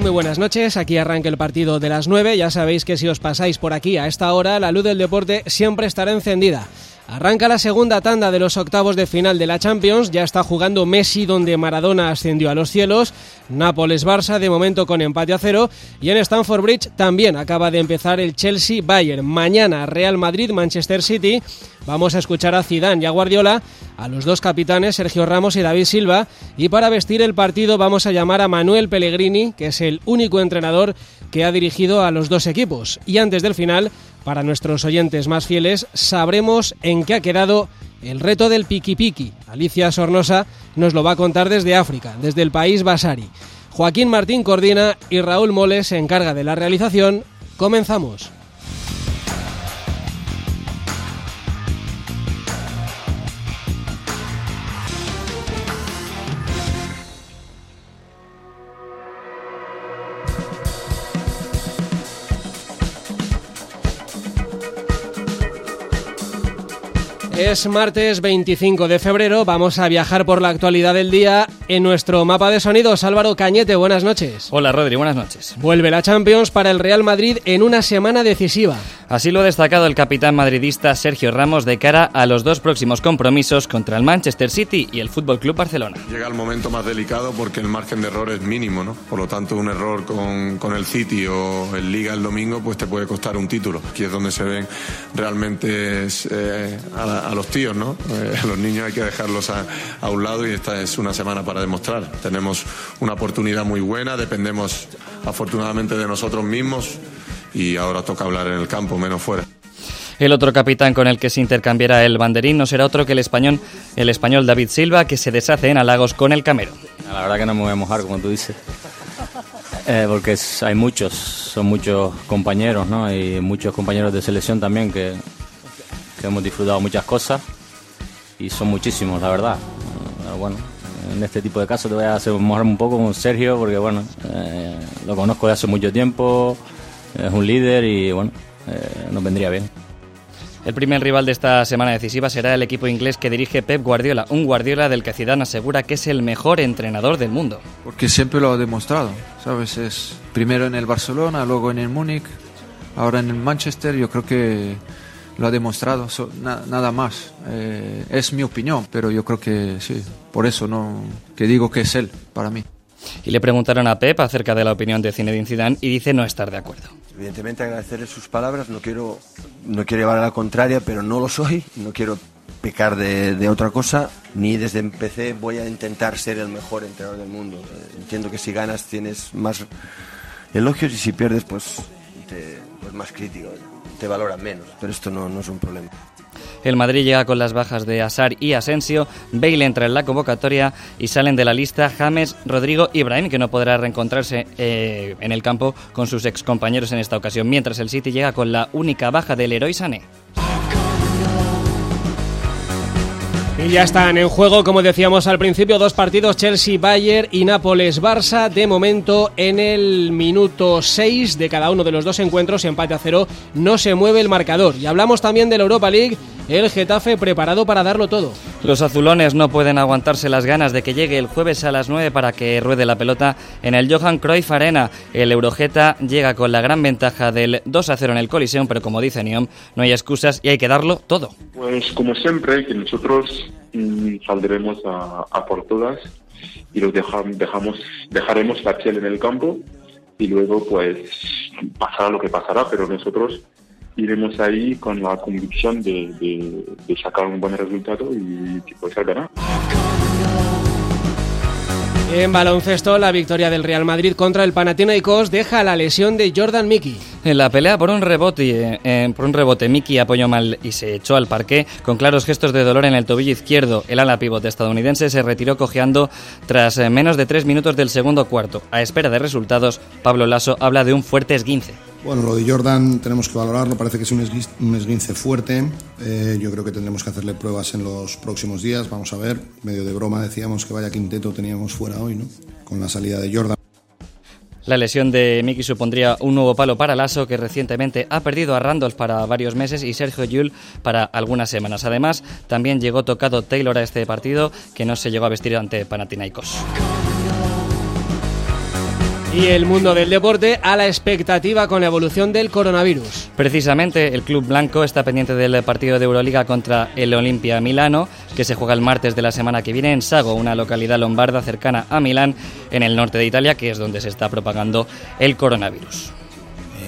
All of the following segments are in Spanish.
Muy buenas noches. Aquí arranca el partido de las 9. Ya sabéis que si os pasáis por aquí a esta hora, la luz del deporte siempre estará encendida. Arranca la segunda tanda de los octavos de final de la Champions. Ya está jugando Messi, donde Maradona ascendió a los cielos. Nápoles-Barça, de momento con empate a cero. Y en Stamford Bridge también acaba de empezar el Chelsea-Bayern. Mañana Real Madrid-Manchester City. Vamos a escuchar a Zidane y a Guardiola, a los dos capitanes, Sergio Ramos y David Silva. Y para vestir el partido vamos a llamar a Manuel Pellegrini, que es el único entrenador que ha dirigido a los dos equipos. Y antes del final para nuestros oyentes más fieles, sabremos en qué ha quedado el reto del Piki Piki. Alicia Sornosa nos lo va a contar desde África, desde el país Basari. Joaquín Martín coordina y Raúl Moles se encarga de la realización. Comenzamos. Es martes 25 de febrero, vamos a viajar por la actualidad del día en nuestro mapa de sonidos. Álvaro Cañete, buenas noches. Hola Rodri, buenas noches. Vuelve la Champions para el Real Madrid en una semana decisiva. Así lo ha destacado el capitán madridista Sergio Ramos de cara a los dos próximos compromisos contra el Manchester City y el Fútbol Club Barcelona. Llega el momento más delicado porque el margen de error es mínimo, ¿no? Por lo tanto, un error con, con el City o el Liga el domingo pues te puede costar un título. Aquí es donde se ven realmente eh, a, a, los tíos, ¿no? Eh, a los niños hay que dejarlos a, a un lado y esta es una semana para demostrar. Tenemos una oportunidad muy buena, dependemos afortunadamente de nosotros mismos y ahora toca hablar en el campo, menos fuera. El otro capitán con el que se intercambiará el banderín no será otro que el español, el español David Silva, que se deshace en halagos con el Camero. La verdad que no me voy a mojar, como tú dices, eh, porque es, hay muchos, son muchos compañeros, ¿no? Y muchos compañeros de selección también que, que hemos disfrutado muchas cosas y son muchísimos, la verdad. Eh, bueno, en este tipo de casos te voy a hacer mojar un poco con Sergio, porque bueno, eh, lo conozco de hace mucho tiempo es un líder y bueno, eh, nos vendría bien. El primer rival de esta semana decisiva será el equipo inglés que dirige Pep Guardiola, un Guardiola del que Zidane asegura que es el mejor entrenador del mundo. Porque siempre lo ha demostrado, ¿sabes? Es primero en el Barcelona, luego en el Múnich, ahora en el Manchester, yo creo que lo ha demostrado, so, na, nada más. Eh, es mi opinión, pero yo creo que sí, por eso no que digo que es él para mí. Y le preguntaron a Pep acerca de la opinión de Zinedine Zidane y dice no estar de acuerdo. Evidentemente agradecerle sus palabras, no quiero, no quiero llevar a la contraria, pero no lo soy, no quiero pecar de, de, otra cosa, ni desde empecé voy a intentar ser el mejor entrenador del mundo. Entiendo que si ganas tienes más elogios y si pierdes pues, te, pues más crítico, te valoran menos, pero esto no, no es un problema. El Madrid llega con las bajas de Asar y Asensio, Bale entra en la convocatoria y salen de la lista James, Rodrigo y Ibrahim, que no podrá reencontrarse eh, en el campo con sus excompañeros en esta ocasión, mientras el City llega con la única baja del héroe Sané. Y ya están en juego, como decíamos al principio, dos partidos Chelsea-Bayern y Nápoles-Barça. De momento, en el minuto 6 de cada uno de los dos encuentros, empate a cero, no se mueve el marcador. Y hablamos también de la Europa League, el Getafe preparado para darlo todo. Los azulones no pueden aguantarse las ganas de que llegue el jueves a las 9 para que ruede la pelota en el Johan Cruyff Arena. El Eurogeta llega con la gran ventaja del 2 a 0 en el Coliseum, pero como dice Niom, no hay excusas y hay que darlo todo. Pues como siempre, que nosotros mmm, saldremos a, a, por todas y los dejamos, dejamos, dejaremos la piel en el campo y luego pues pasará lo que pasará, pero nosotros iremos ahí con la convicción de, de, de sacar un buen resultado y que ser ganar. En baloncesto, la victoria del Real Madrid contra el Panathinaikos deja la lesión de Jordan Mickey. En la pelea por un rebote, eh, por un rebote, Miki apoyó mal y se echó al parque con claros gestos de dolor en el tobillo izquierdo. El ala pivote estadounidense se retiró cojeando tras eh, menos de tres minutos del segundo cuarto. A espera de resultados, Pablo Lasso habla de un fuerte esguince. Bueno, lo de Jordan tenemos que valorarlo, parece que es un esguince, fuerte. Eh, yo creo que tendremos que hacerle pruebas en los próximos días, vamos a ver. Medio de broma decíamos que vaya quinteto teníamos fuera hoy, ¿no? Con la salida de Jordan. La lesión de Miki supondría un nuevo palo para Lasso, que recientemente ha perdido a Randolph para varios meses y Sergio Yul para algunas semanas. Además, también llegó tocado Taylor a este partido, que no se llegó a vestir ante Panathinaikos. Y el mundo del deporte a la expectativa con la evolución del coronavirus. Precisamente el club blanco está pendiente del partido de Euroliga contra el Olimpia Milano, que se juega el martes de la semana que viene en Sago, una localidad lombarda cercana a Milán, en el norte de Italia, que es donde se está propagando el coronavirus.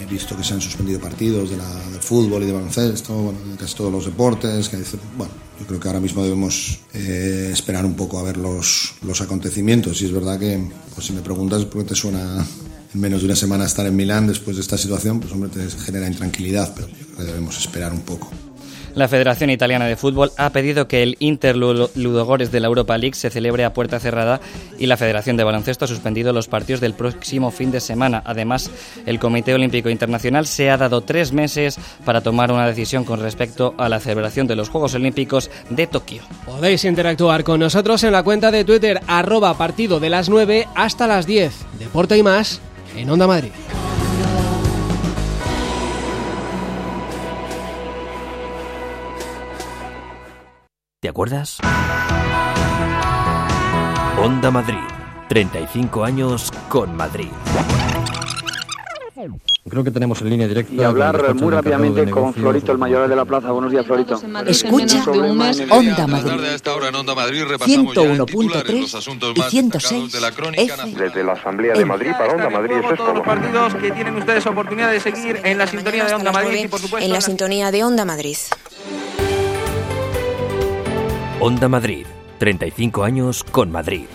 He visto que se han suspendido partidos de la, del fútbol y de baloncesto, bueno, casi todos los deportes. Que, bueno, yo creo que ahora mismo debemos eh, esperar un poco a ver los, los acontecimientos. Y es verdad que, pues si me preguntas por qué te suena en menos de una semana estar en Milán después de esta situación, pues hombre, te genera intranquilidad, pero yo creo que debemos esperar un poco. La Federación Italiana de Fútbol ha pedido que el Inter Ludogores de la Europa League se celebre a puerta cerrada y la Federación de Baloncesto ha suspendido los partidos del próximo fin de semana. Además, el Comité Olímpico Internacional se ha dado tres meses para tomar una decisión con respecto a la celebración de los Juegos Olímpicos de Tokio. Podéis interactuar con nosotros en la cuenta de Twitter arroba partido de las 9 hasta las 10. Deporte y más en Onda Madrid. ¿Te acuerdas? Onda Madrid. 35 años con Madrid. Creo que tenemos en línea directa. Y hablar muy rápidamente con Florito, el mayor de la plaza. Buenos días, Florito. Escucha Onda Madrid. 101.3 y 106 Desde la Asamblea de Madrid para Onda Madrid. Eso es todos los partidos que tienen ustedes oportunidad de seguir en la sintonía de Onda Madrid y, por supuesto, en la sintonía de Onda Madrid. Onda Madrid. 35 años con Madrid.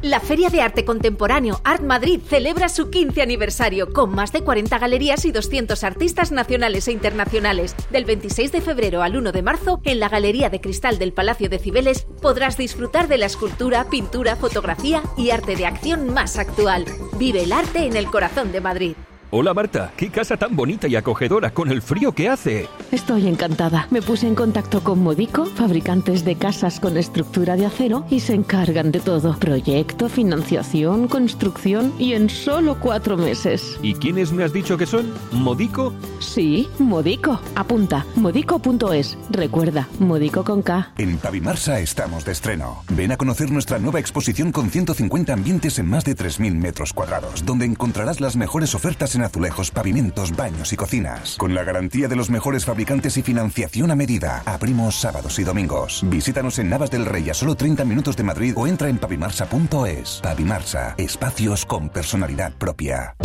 La Feria de Arte Contemporáneo Art Madrid celebra su 15 aniversario con más de 40 galerías y 200 artistas nacionales e internacionales. Del 26 de febrero al 1 de marzo, en la Galería de Cristal del Palacio de Cibeles, podrás disfrutar de la escultura, pintura, fotografía y arte de acción más actual. Vive el arte en el corazón de Madrid. Hola Marta, qué casa tan bonita y acogedora con el frío que hace. Estoy encantada. Me puse en contacto con Modico, fabricantes de casas con estructura de acero, y se encargan de todo. Proyecto, financiación, construcción y en solo cuatro meses. ¿Y quiénes me has dicho que son? ¿Modico? Sí, Modico. Apunta, modico.es. Recuerda, Modico con K. En Pavimarsa estamos de estreno. Ven a conocer nuestra nueva exposición con 150 ambientes en más de 3.000 metros cuadrados, donde encontrarás las mejores ofertas en azulejos, pavimentos, baños y cocinas. Con la garantía de los mejores fabricantes y financiación a medida. Abrimos sábados y domingos. Visítanos en Navas del Rey a solo 30 minutos de Madrid o entra en pavimarsa.es. Pavimarsa, espacios con personalidad propia.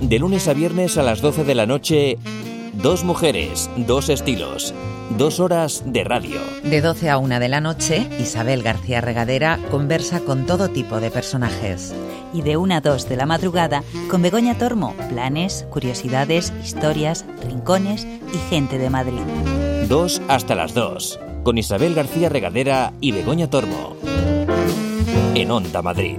De lunes a viernes a las 12 de la noche, dos mujeres, dos estilos, dos horas de radio. De 12 a 1 de la noche, Isabel García Regadera conversa con todo tipo de personajes. Y de 1 a 2 de la madrugada, con Begoña Tormo, planes, curiosidades, historias, rincones y gente de Madrid. Dos hasta las dos, con Isabel García Regadera y Begoña Tormo. En Onda Madrid.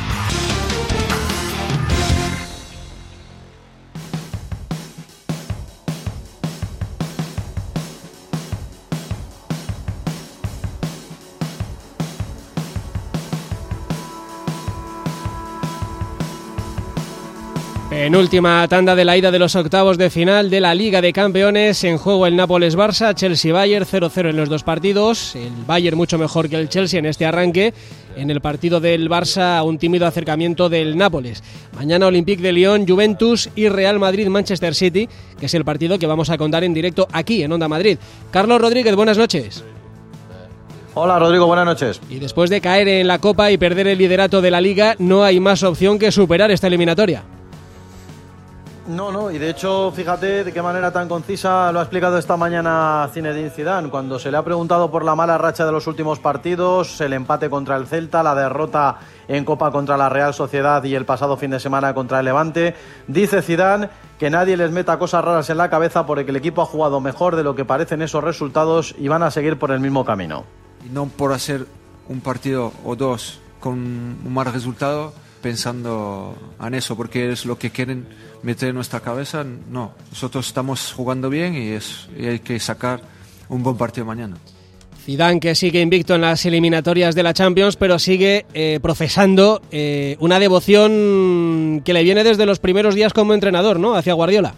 En última tanda de la ida de los octavos de final de la Liga de Campeones, en juego el Nápoles-Barça, Chelsea-Bayern 0-0 en los dos partidos, el Bayern mucho mejor que el Chelsea en este arranque, en el partido del Barça un tímido acercamiento del Nápoles. Mañana Olympique de Lyon, Juventus y Real Madrid-Manchester City, que es el partido que vamos a contar en directo aquí en Onda Madrid. Carlos Rodríguez, buenas noches. Hola Rodrigo, buenas noches. Y después de caer en la Copa y perder el liderato de la Liga, no hay más opción que superar esta eliminatoria. No, no, y de hecho, fíjate de qué manera tan concisa lo ha explicado esta mañana Zinedine Zidane, cuando se le ha preguntado por la mala racha de los últimos partidos, el empate contra el Celta, la derrota en Copa contra la Real Sociedad y el pasado fin de semana contra el Levante, dice Zidane que nadie les meta cosas raras en la cabeza porque el equipo ha jugado mejor de lo que parecen esos resultados y van a seguir por el mismo camino. Y no por hacer un partido o dos con un mal resultado pensando en eso, porque es lo que quieren meter en nuestra cabeza. No, nosotros estamos jugando bien y, es, y hay que sacar un buen partido mañana. Zidane que sigue invicto en las eliminatorias de la Champions, pero sigue eh, profesando eh, una devoción que le viene desde los primeros días como entrenador, ¿no? Hacia Guardiola.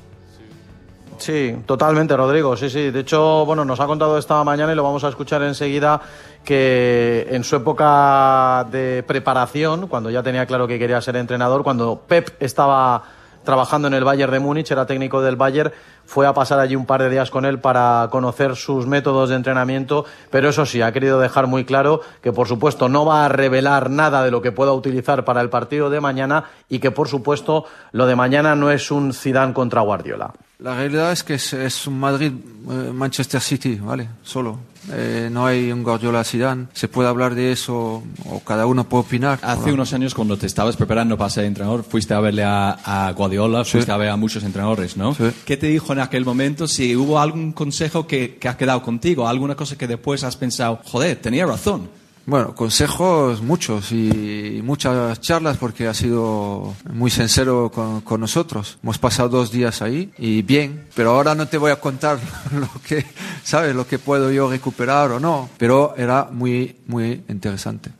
Sí, totalmente, Rodrigo. Sí, sí. De hecho, bueno, nos ha contado esta mañana y lo vamos a escuchar enseguida que en su época de preparación, cuando ya tenía claro que quería ser entrenador, cuando Pep estaba trabajando en el Bayern de Múnich, era técnico del Bayern, fue a pasar allí un par de días con él para conocer sus métodos de entrenamiento, pero eso sí, ha querido dejar muy claro que por supuesto no va a revelar nada de lo que pueda utilizar para el partido de mañana y que por supuesto lo de mañana no es un Zidane contra Guardiola. La realidad es que es, es un Madrid-Manchester City, ¿vale? Solo. Eh, no hay un Guardiola Zidane. Se puede hablar de eso o cada uno puede opinar. Hace unos años cuando te estabas preparando para ser entrenador, fuiste a verle a, a Guardiola, fuiste a ver a muchos entrenadores, ¿no? Sí. ¿Qué te dijo en aquel momento? Si hubo algún consejo que, que ha quedado contigo, alguna cosa que después has pensado, joder, tenía razón. Bueno, consejos muchos y muchas charlas porque ha sido muy sincero con, nosotros. Hemos pasado dos días ahí y bien, pero ahora no te voy a contar lo que, ¿sabes? Lo que puedo yo recuperar o no, pero era muy, muy interesante.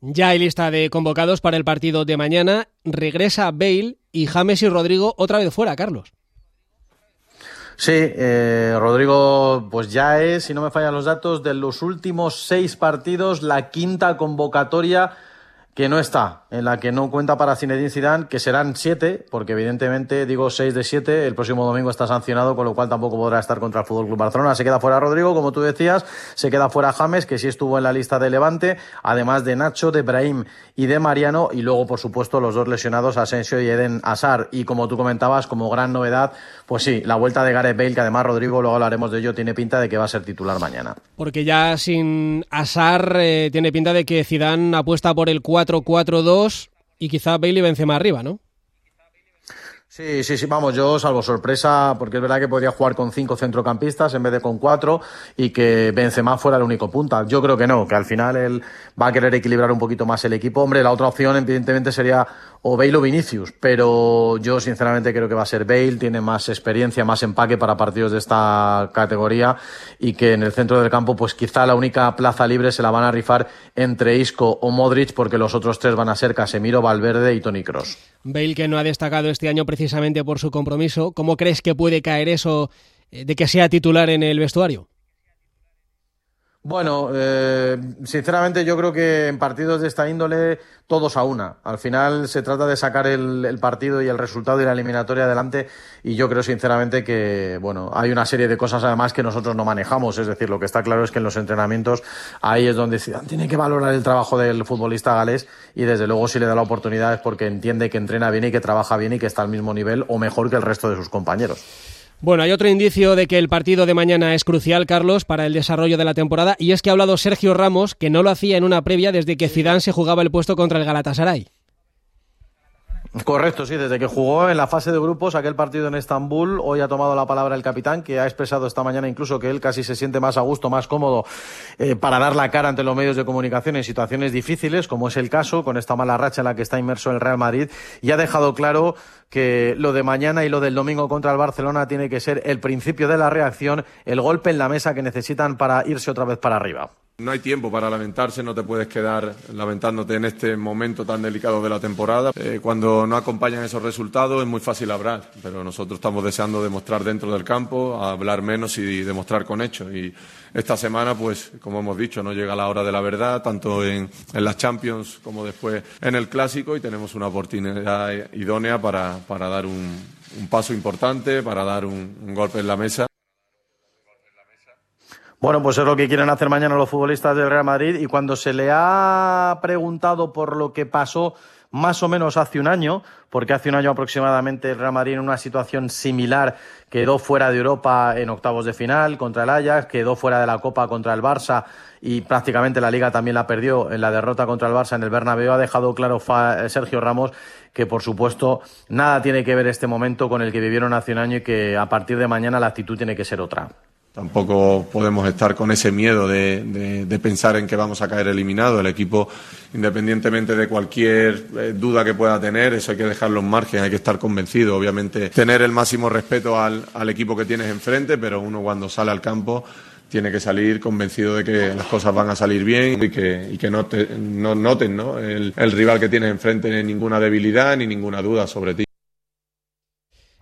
Ya hay lista de convocados para el partido de mañana. Regresa Bale y James y Rodrigo otra vez fuera, Carlos. Sí, eh, Rodrigo, pues ya es, si no me fallan los datos, de los últimos seis partidos, la quinta convocatoria que no está, en la que no cuenta para Zinedine Zidane, que serán siete, porque evidentemente digo seis de siete, el próximo domingo está sancionado, con lo cual tampoco podrá estar contra el Fútbol Club Barcelona. Se queda fuera Rodrigo, como tú decías, se queda fuera James, que sí estuvo en la lista de Levante, además de Nacho, de Brahim y de Mariano, y luego, por supuesto, los dos lesionados, Asensio y Eden Hazard. Y como tú comentabas, como gran novedad, pues sí, la vuelta de Gareth Bale, que además Rodrigo, luego hablaremos de ello, tiene pinta de que va a ser titular mañana. Porque ya sin Hazard eh, tiene pinta de que Zidane apuesta por el 4-4-2 y quizá Bale y Benzema arriba, ¿no? Sí, sí, sí, vamos, yo salvo sorpresa, porque es verdad que podría jugar con cinco centrocampistas en vez de con cuatro y que Benzema fuera el único punta. Yo creo que no, que al final él va a querer equilibrar un poquito más el equipo. Hombre, la otra opción evidentemente sería o Bale o Vinicius, pero yo sinceramente creo que va a ser Bale, tiene más experiencia, más empaque para partidos de esta categoría y que en el centro del campo pues quizá la única plaza libre se la van a rifar entre Isco o Modric porque los otros tres van a ser Casemiro, Valverde y Toni Kroos. Bale que no ha destacado este año precisamente por su compromiso, ¿cómo crees que puede caer eso de que sea titular en el vestuario? Bueno, eh, sinceramente yo creo que en partidos de esta índole todos a una. Al final se trata de sacar el, el, partido y el resultado y la eliminatoria adelante y yo creo sinceramente que bueno hay una serie de cosas además que nosotros no manejamos. Es decir, lo que está claro es que en los entrenamientos ahí es donde Zidane tiene que valorar el trabajo del futbolista galés y desde luego si le da la oportunidad es porque entiende que entrena bien y que trabaja bien y que está al mismo nivel o mejor que el resto de sus compañeros. Bueno, hay otro indicio de que el partido de mañana es crucial, Carlos, para el desarrollo de la temporada, y es que ha hablado Sergio Ramos, que no lo hacía en una previa desde que Zidane se jugaba el puesto contra el Galatasaray. Correcto, sí, desde que jugó en la fase de grupos aquel partido en Estambul, hoy ha tomado la palabra el capitán, que ha expresado esta mañana incluso que él casi se siente más a gusto, más cómodo eh, para dar la cara ante los medios de comunicación en situaciones difíciles, como es el caso con esta mala racha en la que está inmerso el Real Madrid, y ha dejado claro que lo de mañana y lo del domingo contra el Barcelona tiene que ser el principio de la reacción, el golpe en la mesa que necesitan para irse otra vez para arriba. No hay tiempo para lamentarse, no te puedes quedar lamentándote en este momento tan delicado de la temporada. Eh, cuando no acompañan esos resultados es muy fácil hablar, pero nosotros estamos deseando demostrar dentro del campo, hablar menos y demostrar con hechos. Y esta semana, pues, como hemos dicho, no llega la hora de la verdad, tanto en, en las Champions como después en el Clásico, y tenemos una oportunidad idónea para, para dar un, paso importante, para dar un golpe en la mesa. Bueno, pues es lo que quieren hacer mañana los futbolistas del Real Madrid y cuando se le ha preguntado por lo que pasó más o menos hace un año, porque hace un año aproximadamente el Real Madrid en una situación similar quedó fuera de Europa en octavos de final contra el Ajax, quedó fuera de la Copa contra el Barça y prácticamente la Liga también la perdió en la derrota contra el Barça en el Bernabéu. Ha dejado claro Sergio Ramos que, por supuesto, nada tiene que ver este momento con el que vivieron hace un año y que a partir de mañana la actitud tiene que ser otra. Tampoco podemos estar con ese miedo de, pensar en que vamos a caer eliminado. El equipo, independientemente de cualquier eh, duda que pueda tener, eso hay que dejarlo en margen, hay que estar convencido. Obviamente, tener el máximo respeto al, equipo que tienes enfrente, pero uno cuando sale al campo tiene que salir convencido de que las cosas van a salir bien y que, y que no, no noten ¿no? El, el rival que tienes enfrente ni ninguna debilidad ni ninguna duda sobre ti.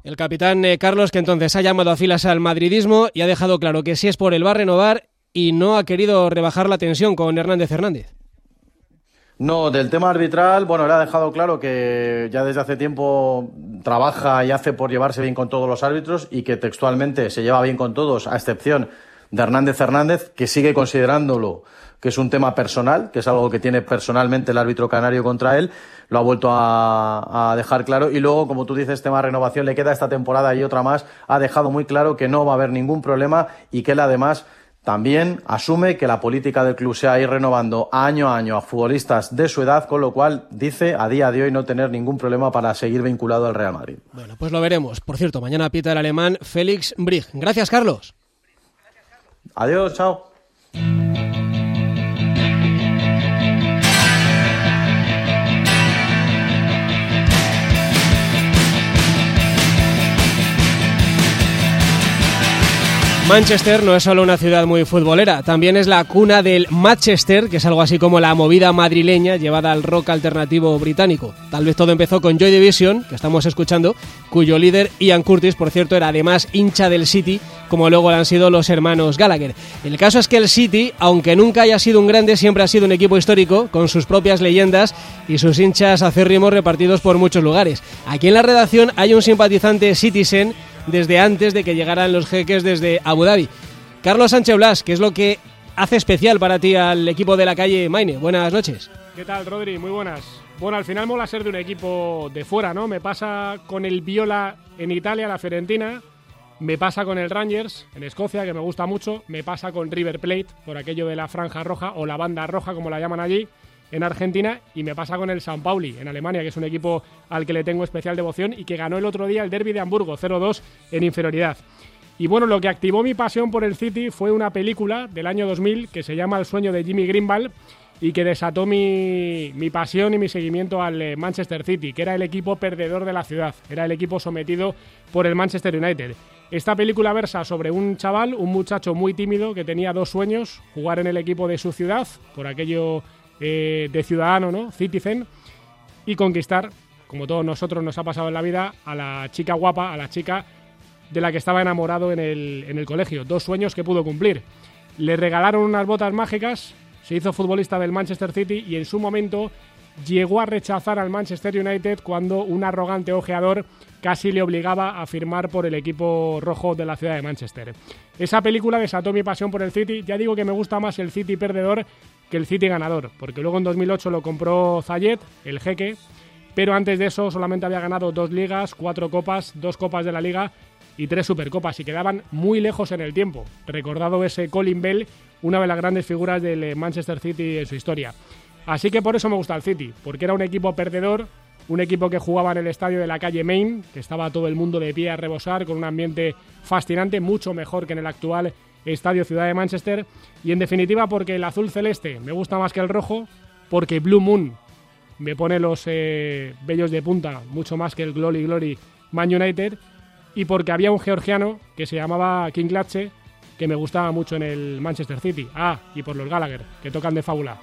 El capitán eh, Carlos, que entonces ha llamado a filas al madridismo y ha dejado claro que si es por él va a renovar y no ha querido rebajar la tensión con Hernández Hernández. No, del tema arbitral, bueno, le ha dejado claro que ya desde hace tiempo trabaja y hace por llevarse bien con todos los árbitros y que textualmente se lleva bien con todos, a excepción de Hernández Hernández, que sigue considerándolo que es un tema personal, que es algo que tiene personalmente el árbitro canario contra él, lo ha vuelto a, dejar claro. Y luego, como tú dices, tema renovación, le queda esta temporada y otra más, ha dejado muy claro que no va a haber ningún problema y que él además también asume que la política del club sea ir renovando año a año a futbolistas de su edad, con lo cual dice a día de hoy no tener ningún problema para seguir vinculado al Real Madrid. Bueno, pues lo veremos. Por cierto, mañana pita el alemán Félix Brig. Gracias, Carlos. Adiós, chao. Manchester no es solo una ciudad muy futbolera, también es la cuna del Manchester, que es algo así como la movida madrileña llevada al rock alternativo británico. Tal vez todo empezó con Joy Division, que estamos escuchando, cuyo líder Ian Curtis, por cierto, era además hincha del City, como luego han sido los hermanos Gallagher. El caso es que el City, aunque nunca haya sido un grande, siempre ha sido un equipo histórico, con sus propias leyendas y sus hinchas acérrimos repartidos por muchos lugares. Aquí en la redacción hay un simpatizante Citizen desde antes de que llegaran los jeques desde Abu Dhabi. Carlos Sánchez Blas, ¿qué es lo que hace especial para ti al equipo de la calle Maine? Buenas noches. ¿Qué tal, Rodri? Muy buenas. Bueno, al final mola ser de un equipo de fuera, ¿no? Me pasa con el Viola en Italia, la Fiorentina. Me pasa con el Rangers en Escocia, que me gusta mucho. Me pasa con River Plate, por aquello de la franja roja o la banda roja, como la llaman allí en Argentina y me pasa con el San Pauli en Alemania, que es un equipo al que le tengo especial devoción y que ganó el otro día el derby de Hamburgo 0-2 en inferioridad. Y bueno, lo que activó mi pasión por el City fue una película del año 2000 que se llama El sueño de Jimmy Greenwald y que desató mi, mi, pasión y mi seguimiento al eh, Manchester City, que era el equipo perdedor de la ciudad, era el equipo sometido por el Manchester United. Esta película versa sobre un chaval, un muchacho muy tímido que tenía dos sueños, jugar en el equipo de su ciudad, por aquello eh, de ciudadano, ¿no? Citizen, y conquistar, como todos nosotros nos ha pasado en la vida, a la chica guapa, a la chica de la que estaba enamorado en el, en el colegio. Dos sueños que pudo cumplir. Le regalaron unas botas mágicas, se hizo futbolista del Manchester City y en su momento llegó a rechazar al Manchester United cuando un arrogante ojeador casi le obligaba a firmar por el equipo rojo de la ciudad de Manchester. Esa película desató mi pasión por el City. Ya digo que me gusta más el City perdedor que el City ganador, porque luego en 2008 lo compró Zayet, el jeque, pero antes de eso solamente había ganado dos ligas, cuatro copas, dos copas de la liga y tres supercopas y quedaban muy lejos en el tiempo. Recordado ese Colin Bell, una de las grandes figuras del Manchester City en su historia. Así que por eso me gusta el City, porque era un equipo perdedor, un equipo que jugaba en el estadio de la calle Main, que estaba todo el mundo de pie a rebosar, con un ambiente fascinante, mucho mejor que en el actual Estadio Ciudad de Manchester. Y en definitiva porque el azul celeste me gusta más que el rojo, porque Blue Moon me pone los eh, bellos de punta mucho más que el Glory Glory Man United. Y porque había un georgiano que se llamaba King Latche, que me gustaba mucho en el Manchester City. Ah, y por los Gallagher, que tocan de fábula.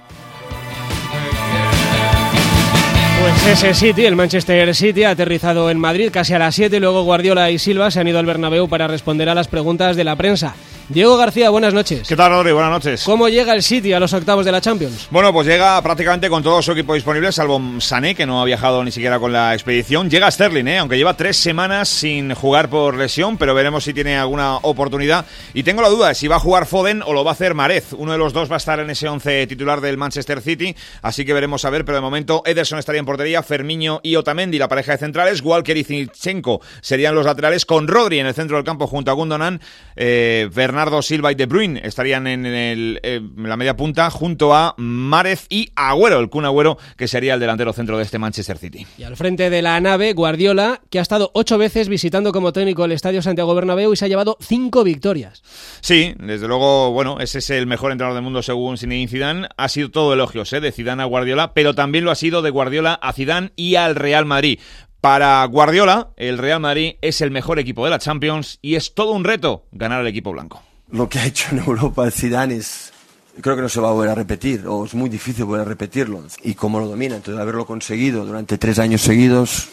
Pues ese City, el Manchester City, ha aterrizado en Madrid casi a las 7. Luego Guardiola y Silva se han ido al Bernabéu para responder a las preguntas de la prensa. Diego García, buenas noches. ¿Qué tal, Rodri? Buenas noches. ¿Cómo llega el City a los octavos de la Champions? Bueno, pues llega prácticamente con todo su equipo disponible, salvo Sané, que no ha viajado ni siquiera con la expedición. Llega Sterling, ¿eh? aunque lleva tres semanas sin jugar por lesión, pero veremos si tiene alguna oportunidad. Y tengo la duda de si va a jugar Foden o lo va a hacer Marez. Uno de los dos va a estar en ese once titular del Manchester City, así que veremos a ver, pero de momento Ederson estaría en portería, Fermiño y Otamendi, la pareja de centrales, Walker y Zinchenko serían los laterales, con Rodri en el centro del campo junto a Gundogan, eh, Bernardo Silva y De Bruyne estarían en, el, eh, la media punta junto a Márez y Agüero, el Kun Agüero, que sería el delantero centro de este Manchester City. Y al frente de la nave, Guardiola, que ha estado ocho veces visitando como técnico el Estadio Santiago Bernabéu y se ha llevado cinco victorias. Sí, desde luego, bueno, ese es el mejor entrenador del mundo según Zinedine Zidane. Ha sido todo elogios ¿eh? de Zidane a Guardiola, pero también lo ha sido de Guardiola a Zidane y al Real Madrid. Para Guardiola, el Real Madrid es el mejor equipo de la Champions y es todo un reto ganar al equipo blanco lo que ha hecho en Europa el Zidane es creo que no se va a volver a repetir o es muy difícil volver a repetirlo y cómo lo domina. Entonces haberlo conseguido durante tres años seguidos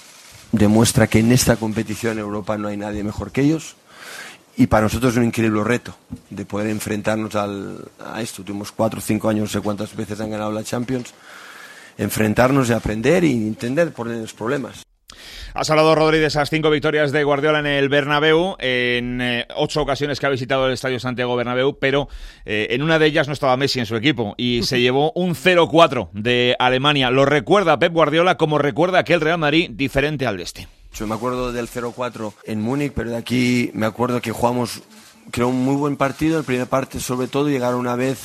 demuestra que en esta competición en Europa no hay nadie mejor que ellos y para nosotros es un increíble reto de poder enfrentarnos al, a esto. Tuvimos cuatro o cinco años no sé cuántas veces han ganado la Champions enfrentarnos y aprender y entender por los problemas Has hablado, Rodri, de esas cinco victorias de Guardiola en el Bernabéu, en eh, ocho ocasiones que ha visitado el Estadio Santiago Bernabéu, pero eh, en una de ellas no estaba Messi en su equipo y se llevó un 0-4 de Alemania. Lo recuerda Pep Guardiola como recuerda aquel Real Madrid diferente al de este. Yo me acuerdo del 0-4 en Múnich, pero de aquí me acuerdo que jugamos, creo, un muy buen partido. En primera parte, sobre todo, llegaron una vez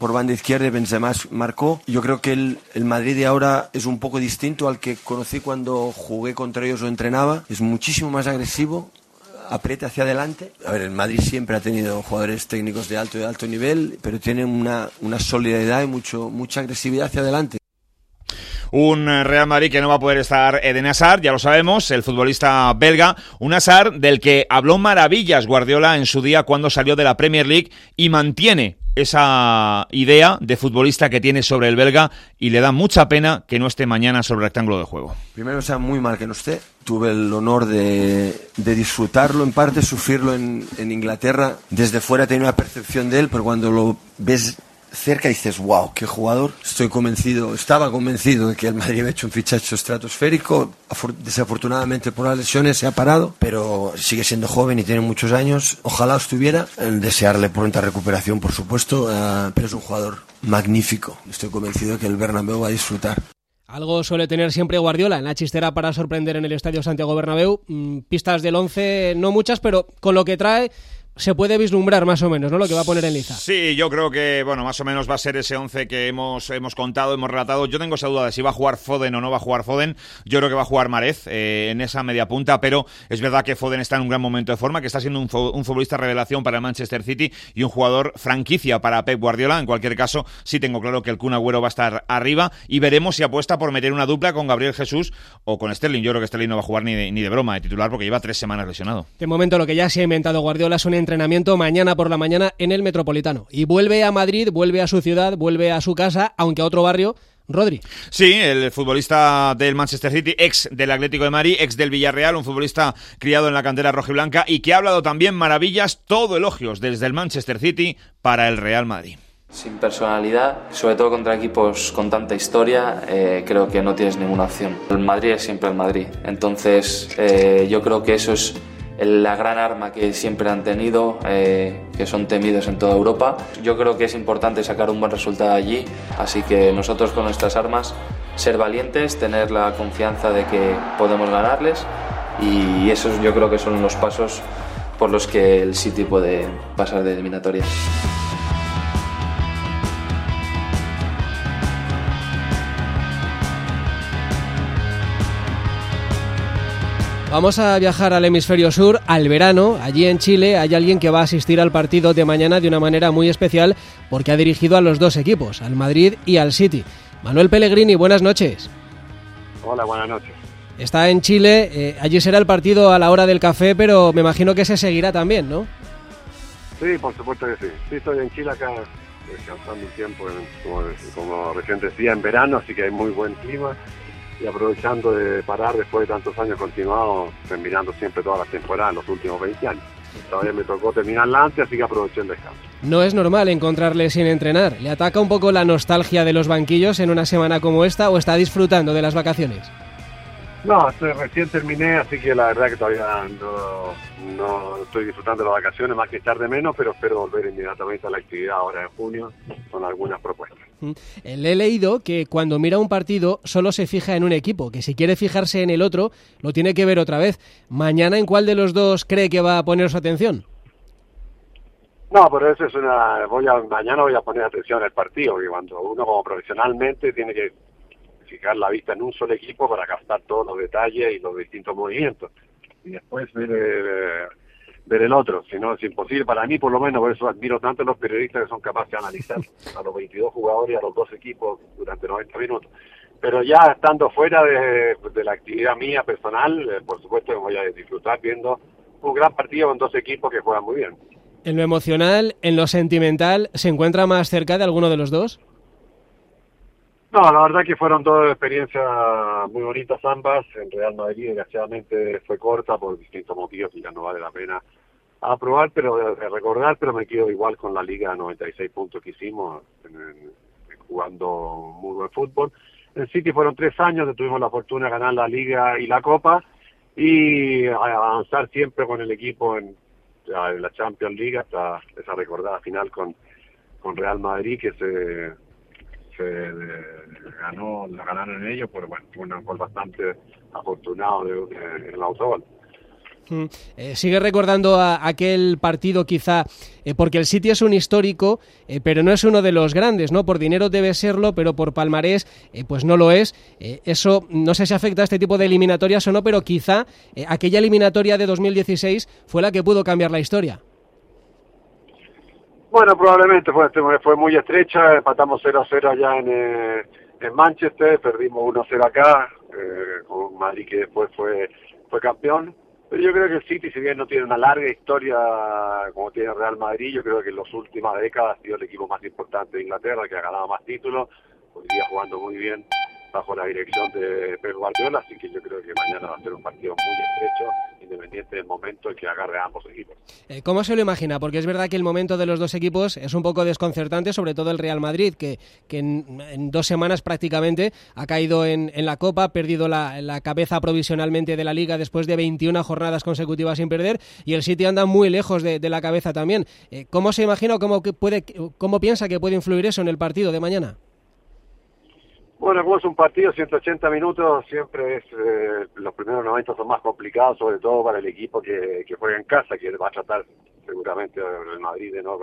por banda izquierda y Benzema marcó. Yo creo que el, Madrid de ahora es un poco distinto al que conocí cuando jugué contra ellos o entrenaba. Es muchísimo más agresivo, aprieta hacia adelante. A ver, el Madrid siempre ha tenido jugadores técnicos de alto y de alto nivel, pero tiene una, una solidaridad y mucho, mucha agresividad hacia adelante un Real Madrid que no va a poder estar Eden Hazard, ya lo sabemos, el futbolista belga, un Hazard del que habló maravillas Guardiola en su día cuando salió de la Premier League y mantiene esa idea de futbolista que tiene sobre el belga y le da mucha pena que no esté mañana sobre el rectángulo de juego. Primero, sea muy mal que no esté. Tuve el honor de, disfrutarlo en parte, sufrirlo en, en Inglaterra. Desde fuera tenía una percepción de él, pero cuando lo ves cerca y dices, wow, qué jugador. Estoy convencido, estaba convencido de que el Madrid había hecho un fichaje estratosférico. Desafortunadamente por las lesiones se ha parado, pero sigue siendo joven y tiene muchos años. Ojalá estuviera. Desearle pronta recuperación, por supuesto, eh, pero es un jugador magnífico. Estoy convencido de que el Bernabéu va a disfrutar. Algo suele tener siempre Guardiola en la chistera para sorprender en el Estadio Santiago Bernabéu. Mm, pistas del 11 no muchas, pero con lo que trae se puede vislumbrar más o menos, ¿no? Lo que va a poner en liza. Sí, yo creo que, bueno, más o menos va a ser ese 11 que hemos, hemos contado, hemos relatado. Yo tengo esa duda de si va a jugar Foden o no va a jugar Foden. Yo creo que va a jugar Marez eh, en esa media punta, pero es verdad que Foden está en un gran momento de forma, que está siendo un, futbolista revelación para el Manchester City y un jugador franquicia para Pep Guardiola. En cualquier caso, sí tengo claro que el Kun Agüero va a estar arriba y veremos si apuesta por meter una dupla con Gabriel Jesús o con Sterling. Yo creo que Sterling no va a jugar ni de, ni de broma de titular porque lleva tres semanas lesionado. De momento lo que ya se ha inventado Guardiola es un entrenamiento mañana por la mañana en el Metropolitano. Y vuelve a Madrid, vuelve a su ciudad, vuelve a su casa, aunque a otro barrio, Rodri. Sí, el futbolista del Manchester City, ex del Atlético de Madrid, ex del Villarreal, un futbolista criado en la cantera rojiblanca y que ha hablado también maravillas, todo elogios desde el Manchester City para el Real Madrid. Sin personalidad, sobre todo contra equipos con tanta historia, eh, creo que no tienes ninguna opción. El Madrid es siempre el Madrid. Entonces, eh, yo creo que eso es la gran arma que siempre han tenido, eh, que son temidos en toda Europa. Yo creo que es importante sacar un buen resultado allí, así que nosotros con nuestras armas ser valientes, tener la confianza de que podemos ganarles y esos yo creo que son los pasos por los que el City puede pasar de eliminatoria. Vamos a viajar al hemisferio sur, al verano. Allí en Chile hay alguien que va a asistir al partido de mañana de una manera muy especial porque ha dirigido a los dos equipos, al Madrid y al City. Manuel Pellegrini, buenas noches. Hola, buenas noches. Está en Chile, eh, allí será el partido a la hora del café, pero me imagino que se seguirá también, ¿no? Sí, por supuesto que sí. Sí, estoy en Chile acá descansando un tiempo, como, como recién decía, en verano, así que hay muy buen clima y aprovechando de parar después de tantos años continuados, terminando siempre todas las temporadas, los últimos 20 años. todavía me tocó terminarla antes, así que aproveché el descanso. No es normal encontrarle sin entrenar. ¿Le ataca un poco la nostalgia de los banquillos en una semana como esta o está disfrutando de las vacaciones? No, estoy- recién terminé, así que la verdad que todavía no, no estoy disfrutando de las vacaciones, más que estar de menos, pero espero volver inmediatamente a la actividad ahora en junio con algunas propuestas. Eh, Le he leído que cuando mira un partido solo se fija en un equipo, que si quiere fijarse en el otro, lo tiene que ver otra vez. Mañana, ¿en cuál de los dos cree que va a poner su atención? No, pero eso es una. Voy a, mañana voy a poner atención al partido, porque cuando uno como profesionalmente tiene que fijar la vista en un solo equipo para captar todos los detalles y los distintos movimientos. Y después ver, eh, ver el otro. Si no, es imposible. Para mí, por lo menos, por eso admiro tanto a los periodistas que son capaces de analizar a los 22 jugadores y a los dos equipos durante 90 minutos. Pero ya estando fuera de, de la actividad mía personal, eh, por supuesto que voy a disfrutar viendo un gran partido con dos equipos que juegan muy bien. En lo emocional, en lo sentimental, ¿se encuentra más cerca de alguno de los dos? No, la verdad que fueron dos experiencias muy bonitas ambas. En Real Madrid, desgraciadamente, fue corta por distintos motivos y ya no vale la pena aprobar, pero de, de recordar, pero me quedo igual con la Liga 96 puntos que hicimos en- en- jugando muy buen fútbol. En City fueron tres años, tuvimos la fortuna de ganar la Liga y la Copa y a- avanzar siempre con el equipo en, la Champions League hasta esa recordada final con, con Real Madrid que se, se eh, ganó, la ganaron ellos, pero bueno, fue un gol bastante afortunado de, de- el autogol. Mm. Eh, sigue recordando a aquel partido quizá, eh, porque el City es un histórico, eh, pero no es uno de los grandes, ¿no? Por dinero debe serlo, pero por palmarés pues no lo es. Eso no sé si afecta a este tipo de eliminatorias o no, pero quizá aquella eliminatoria de 2016 fue la que pudo cambiar la historia. Bueno, probablemente fue, fue muy estrecha, empatamos 0-0 allá en, en Manchester, perdimos 1-0 acá, eh, con Madrid que después fue, fue campeón. Pero yo creo que el City, si bien no tiene una larga historia como tiene Real Madrid, yo creo que en las últimas décadas ha sido el equipo más importante de Inglaterra, que ha ganado más títulos, hoy día jugando muy bien bajo la dirección de Pep Guardiola, así que yo creo que mañana va a ser un partido muy estrecho, independiente del momento en que agarre a ambos equipos. Eh, ¿Cómo se lo imagina? Porque es verdad que el momento de los dos equipos es un poco desconcertante, sobre todo el Real Madrid, que, en, dos semanas prácticamente ha caído en, la Copa, ha perdido la, cabeza provisionalmente de la Liga después de 21 jornadas consecutivas sin perder, y el City anda muy lejos de, de la cabeza también. Eh, ¿Cómo se imagina o cómo, puede, cómo piensa que puede influir eso en el partido de mañana? Bueno, como es un partido 180 minutos, siempre es eh, los primeros 90 son más complicados, sobre todo para el equipo que, que juega en casa, que va a tratar seguramente el Madrid de no,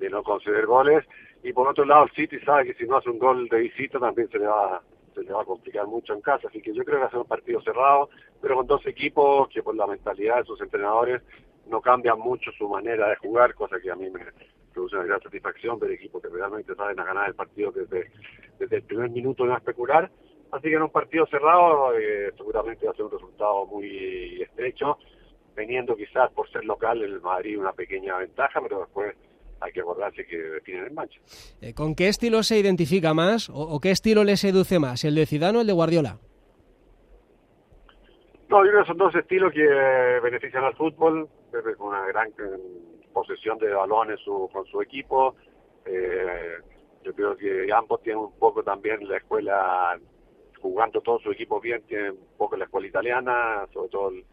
de no conceder goles. Y por otro lado, el City sabe que si no hace un gol de visita también se le va se le va a complicar mucho en casa. Así que yo creo que va a ser un partido cerrado, pero con dos equipos que por la mentalidad de sus entrenadores no cambian mucho su manera de jugar, cosa que a mí me produce una gran satisfacción ver equipos que realmente saben a ganar el partido desde, desde el primer minuto a especular. Así que en un partido cerrado eh, seguramente va a ser un resultado muy estrecho, teniendo quizás por ser local el Madrid una pequeña ventaja, pero después hay que acordarse que definen en mancha. Eh, ¿Con qué estilo se identifica más o, o, qué estilo le seduce más, el de Zidane o el de Guardiola? No, yo creo que son dos estilos que benefician al fútbol, con una gran posesión de balones su, con su equipo. Eh, yo creo que ambos tienen un poco también la escuela, jugando todo su equipo bien, tienen un poco la escuela italiana, sobre todo el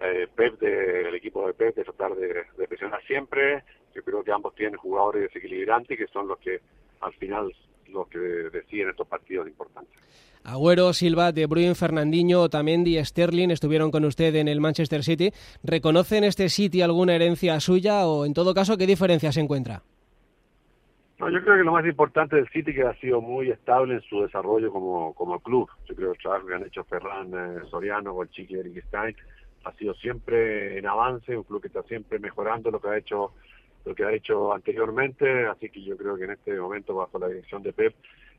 eh, Pep de, el equipo de Pep de tratar de, de presionar siempre. Yo creo que ambos tienen jugadores desequilibrantes que son los que al final los que deciden estos partidos importantes. Agüero, Silva, De Bruyne, Fernandinho, Otamendi, Sterling estuvieron con usted en el Manchester City. ¿Reconoce en este City alguna herencia suya o, en todo caso, qué diferencia se encuentra? No, yo creo que lo más importante del City que ha sido muy estable en su desarrollo como, como club. Yo creo que el trabajo que han hecho Ferran eh, Soriano Chiqui Eric Stein ha sido siempre en avance, un club que está siempre mejorando lo que ha hecho lo que ha hecho anteriormente, así que yo creo que en este momento bajo la dirección de Pep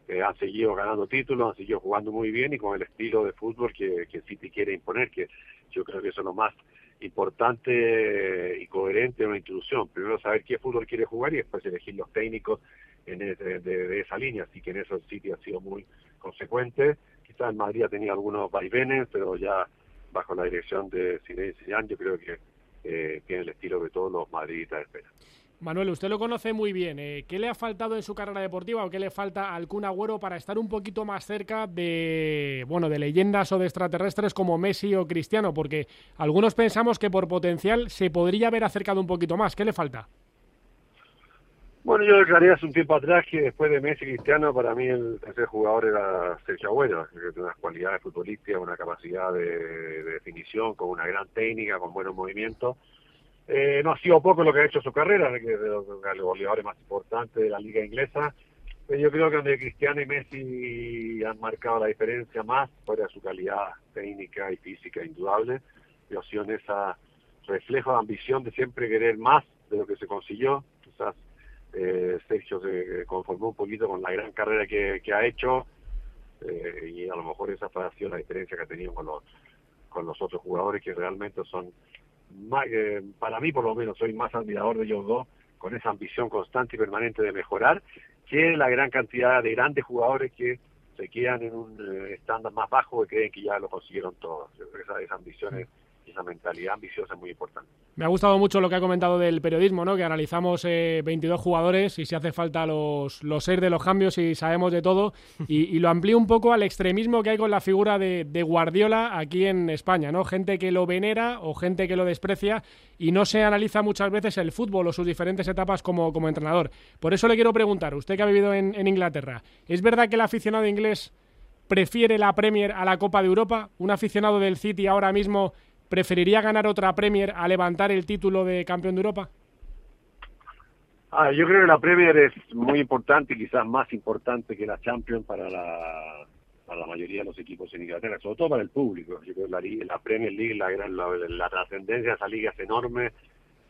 eh, han seguido ganando títulos, han seguido jugando muy bien y con el estilo de fútbol que, que City quiere imponer, que yo creo que eso es lo más importante y coherente de una institución. Primero saber qué fútbol quiere jugar y después elegir los técnicos en de, de, esa línea, así que en eso el City ha sido muy consecuente. Quizás en Madrid ha tenido algunos vaivenes, pero ya bajo la dirección de Zinedine Zidane yo creo que eh, tiene el estilo que todos los madridistas esperan. Manuel, usted lo conoce muy bien. Eh, ¿Qué le ha faltado en su carrera deportiva o qué le falta al Kun Agüero para estar un poquito más cerca de, bueno, de leyendas o de extraterrestres como Messi o Cristiano? Porque algunos pensamos que por potencial se podría haber acercado un poquito más. ¿Qué le falta? Bueno, yo declaré hace un tiempo atrás que después de Messi Cristiano, para mí el tercer jugador era Sergio Agüero, que tiene unas cualidades futbolísticas, una capacidad de, de definición, con una gran técnica, con buenos movimientos eh, no ha sido poco lo que ha hecho su carrera, que es de los, goleadores más importantes de la liga inglesa. Pero yo creo que donde Cristiano y Messi han marcado la diferencia más, fuera su calidad técnica y física indudable, y ha sido en esa reflejo de ambición de siempre querer más de lo que se consiguió. Quizás eh, Sergio se conformó un poquito con la gran carrera que, ha hecho eh, y a lo mejor esa ha sido la diferencia que ha tenido con los, con los otros jugadores que realmente son eh, para mí por lo menos soy más admirador de ellos dos, con esa ambición constante y permanente de mejorar, que la gran cantidad de grandes jugadores que se quedan en un eh, estándar más bajo y creen que ya lo consiguieron todos. esa, esa ambición es, esa mentalidad ambiciosa es muy importante. Me ha gustado mucho lo que ha comentado del periodismo, ¿no? que analizamos 22 eh, jugadores y si hace falta los, los seis de los cambios y sabemos de todo. Y, lo amplío un poco al extremismo que hay con la figura de, Guardiola aquí en España. ¿no? Gente que lo venera o gente que lo desprecia y no se analiza muchas veces el fútbol o sus diferentes etapas como, como entrenador. Por eso le quiero preguntar, usted que ha vivido en, en Inglaterra, ¿es verdad que el aficionado inglés prefiere la Premier a la Copa de Europa? ¿Un aficionado del City ahora mismo ¿Preferiría ganar otra Premier a levantar el título de campeón de Europa? Ah, yo creo que la Premier es muy importante, quizás más importante que la Champions para la, para la mayoría de los equipos en Inglaterra, sobre todo para el público. Yo creo que la, Premier League, la, la, trascendencia de esa liga es enorme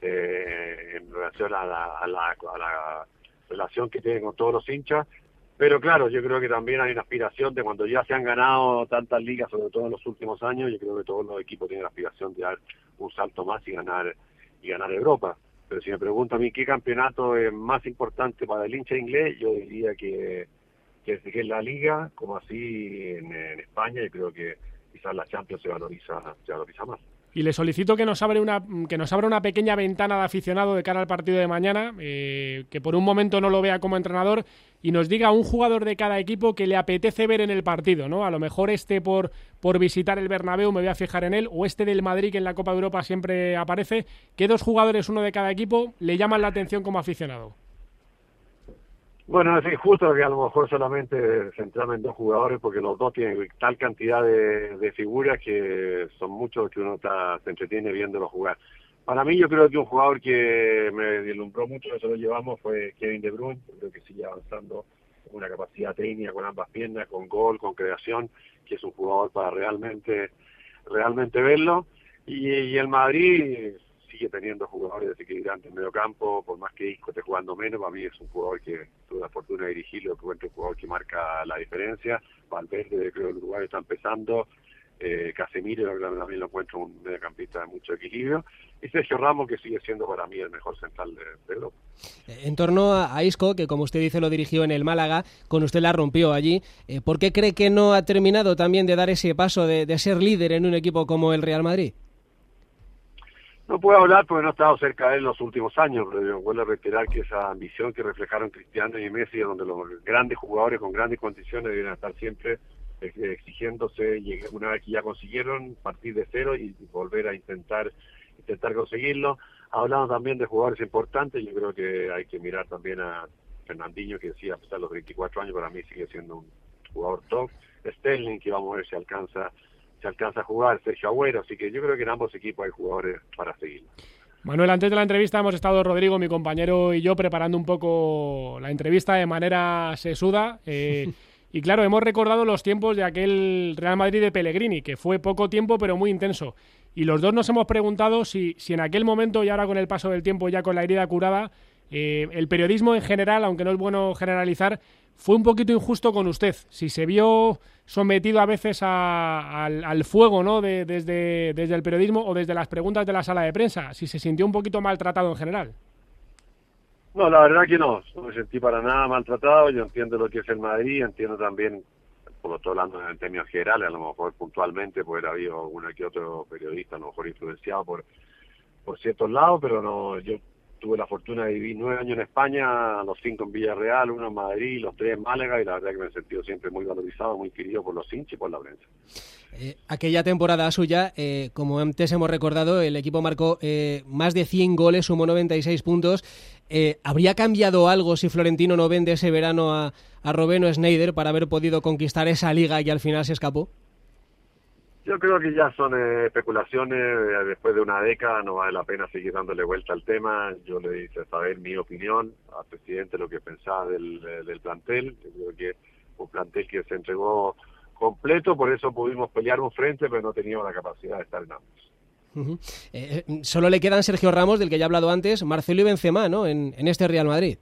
eh, en relación a la, a la relación que tiene con todos los hinchas pero claro, yo creo que también hay una aspiración de cuando ya se han ganado tantas ligas, sobre todo en los últimos años, yo creo que todos los equipos tienen la aspiración de dar un salto más y ganar y ganar Europa. Pero si me pregunto a mí qué campeonato es más importante para el hincha inglés, yo diría que, que, es la liga, como así en, en España, y creo que quizás la Champions se valoriza, se valoriza más y le solicito que nos abra una, que nos abra una pequeña ventana de aficionado de cara al partido de mañana, eh, que por un momento no lo vea como entrenador y nos diga un jugador de cada equipo que le apetece ver en el partido, ¿no? A lo mejor este por, por visitar el Bernabéu me voy a fijar en él, o este del Madrid que en la Copa de Europa siempre aparece, ¿qué dos jugadores, uno de cada equipo, le llaman la atención como aficionado? Bueno, es injusto que a lo mejor solamente centrarme en dos jugadores porque los dos tienen tal cantidad de, figuras que son muchos que uno está, se entretiene viéndolo jugar. Para mí yo creo que un jugador que me deslumbró mucho, eso lo llevamos, fue Kevin De Bruyne, creo que sigue avanzando con una capacidad técnica, con ambas piernas, con gol, con creación, que es un jugador para realmente, realmente verlo. Y el Madrid sigue teniendo jugadores desequilibrantes en medio campo, por más que Isco esté jugando menos, para mí es un jugador que tuve la fortuna de dirigirlo, que es un jugador que marca la diferencia. Valverde, creo que el Uruguay está empezando. Eh, Casemiro también lo encuentro un mediocampista de mucho equilibrio y Sergio Ramos que sigue siendo para mí el mejor central de, Europa. En torno a, Isco, que como usted dice lo dirigió en el Málaga, con usted la rompió allí, eh, ¿por qué cree que no ha terminado también de dar ese paso de, de ser líder en un equipo como el Real Madrid? No puedo hablar porque no he estado cerca de él en los últimos años, pero vuelvo a reiterar que esa ambición que reflejaron Cristiano y Messi, donde los grandes jugadores con grandes condiciones deben estar siempre exigiéndose, una vez que ya consiguieron, partir de cero y volver a intentar intentar conseguirlo. Hablamos también de jugadores importantes, yo creo que hay que mirar también a Fernandinho, que decía, a pesar de los 24 años, para mí sigue siendo un jugador top. Sterling, que vamos a ver si alcanza se alcanza a jugar Sergio Agüero, así que yo creo que en ambos equipos hay jugadores para seguir. Manuel, antes de la entrevista hemos estado Rodrigo, mi compañero y yo preparando un poco la entrevista de manera sesuda. Eh, y claro, hemos recordado los tiempos de aquel Real Madrid de Pellegrini, que fue poco tiempo pero muy intenso. Y los dos nos hemos preguntado si, si en aquel momento y ahora con el paso del tiempo, ya con la herida curada, eh, el periodismo en general, aunque no es bueno generalizar, fue un poquito injusto con usted. Si se vio sometido a veces al, fuego ¿no? desde, desde el periodismo o desde las preguntas de la sala de prensa, si se sintió un poquito maltratado en general. No, la verdad que no, no me sentí para nada maltratado, yo entiendo lo que es el Madrid, entiendo también, por lo todo hablando en términos generales, a lo mejor puntualmente, pues haber habido alguno que otro periodista, a lo mejor influenciado por por ciertos lados, pero no, yo tuve la fortuna de vivir nueve años en España, los cinco en Villarreal, uno en Madrid, los tres en Málaga, y la verdad que me he sentido siempre muy valorizado, muy querido por los hinchas y por la prensa. Eh, aquella temporada suya, eh, como antes hemos recordado, el equipo marcó eh, más de 100 goles, sumó 96 puntos. ¿Habría cambiado algo si Florentino no vende ese verano a, a Robeno Schneider para haber podido conquistar esa liga y al final se escapó? Yo creo que ya son especulaciones, después de una década no vale la pena seguir dándole vuelta al tema. Yo le hice saber mi opinión al presidente, lo que pensaba del, del plantel. Yo creo que un plantel que se entregó completo, por eso pudimos pelear un frente, pero no teníamos la capacidad de estar en ambos. Eh, eh, solo le quedan Sergio Ramos, del que ya he hablado antes, Marcelo y Benzema, ¿no? En, este Real Madrid.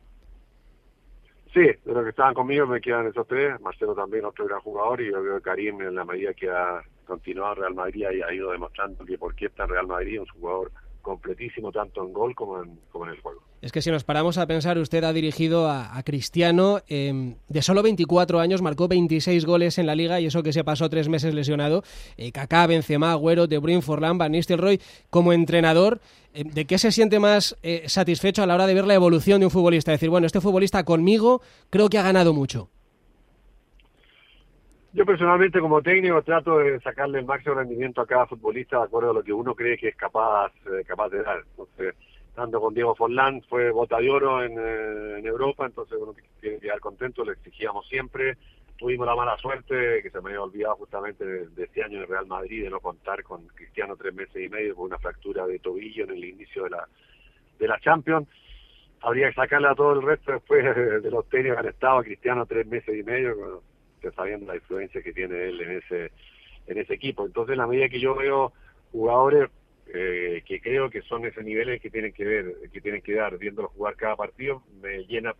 Sí, de los que estaban conmigo me quedan esos tres. Marcelo también otro gran jugador y yo veo que Karim en la medida que ha continuado Real Madrid y ha ido demostrando que por qué está en Real Madrid, un jugador completísimo tanto en gol como en, como en el juego. Es que si nos paramos a pensar, usted ha dirigido a, Cristiano, em, de solo 24 años, marcó 26 goles en la Liga y eso que se pasó tres meses lesionado. Eh, Kaká, Benzema, Agüero, De Bruyne, Forlán, Van Nistelrooy, como entrenador, em, ¿de qué se siente más eh, satisfecho a la hora de ver la evolución de un futbolista? Decir, bueno, este futbolista conmigo creo que ha ganado mucho. Yo personalmente como técnico trato de sacarle el máximo rendimiento a cada futbolista de acuerdo a lo que uno cree que es capaz, eh, capaz de dar. Entonces, tanto con Diego Forlán fue bota de oro en, eh, en Europa, entonces uno tiene que quedar contento, le exigíamos siempre. Tuvimos la mala suerte, que se me había olvidado justamente de, este año en Real Madrid, de no contar con Cristiano tres meses y medio por una fractura de tobillo en el inicio de la, de la Champions habría que sacarle a todo el resto después de los técnicos que han estado Cristiano tres meses y medio sabiendo la influencia que tiene él en ese en ese equipo. Entonces, la medida que yo veo jugadores eh, que creo que son ese niveles que tienen que ver, que tienen que dar, viéndolo jugar cada partido, me llena,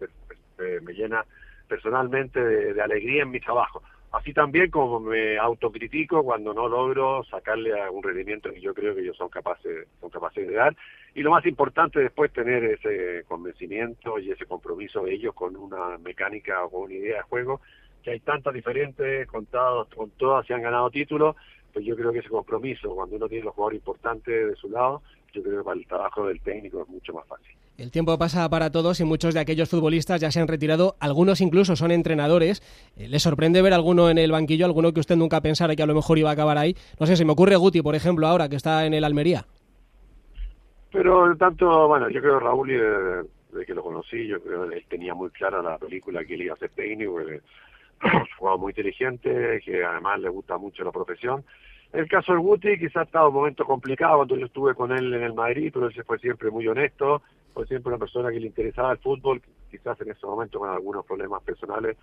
eh, me llena personalmente de, alegría en mi trabajo. Así también como me autocritico cuando no logro sacarle a un rendimiento que yo creo que ellos son capaces, son capaces de dar. Y lo más importante después tener ese convencimiento y ese compromiso de ellos con una mecánica o con una idea de juego que hay tantas diferentes, contados, con todas se han ganado títulos, pues yo creo que ese compromiso, cuando uno tiene los jugadores importantes de su lado, yo creo que para el trabajo del técnico es mucho más fácil. El tiempo pasa para todos y muchos de aquellos futbolistas ya se han retirado, algunos incluso son entrenadores. Eh, ¿Le sorprende ver alguno en el banquillo, alguno que usted nunca pensara que a lo mejor iba a acabar ahí? No sé, se me ocurre Guti, por ejemplo, ahora que está en el Almería. Pero tanto, bueno, yo creo Raúl, de, que lo conocí, yo creo que él tenía muy clara la película que él iba a ser técnico, muy inteligente, que además le gusta mucho la profesión. El caso del Guti quizás ha estado un momento complicado cuando yo estuve con él en el Madrid, pero él fue siempre muy honesto, fue siempre una persona que le interesaba el fútbol, quizás en ese momento con algunos problemas personales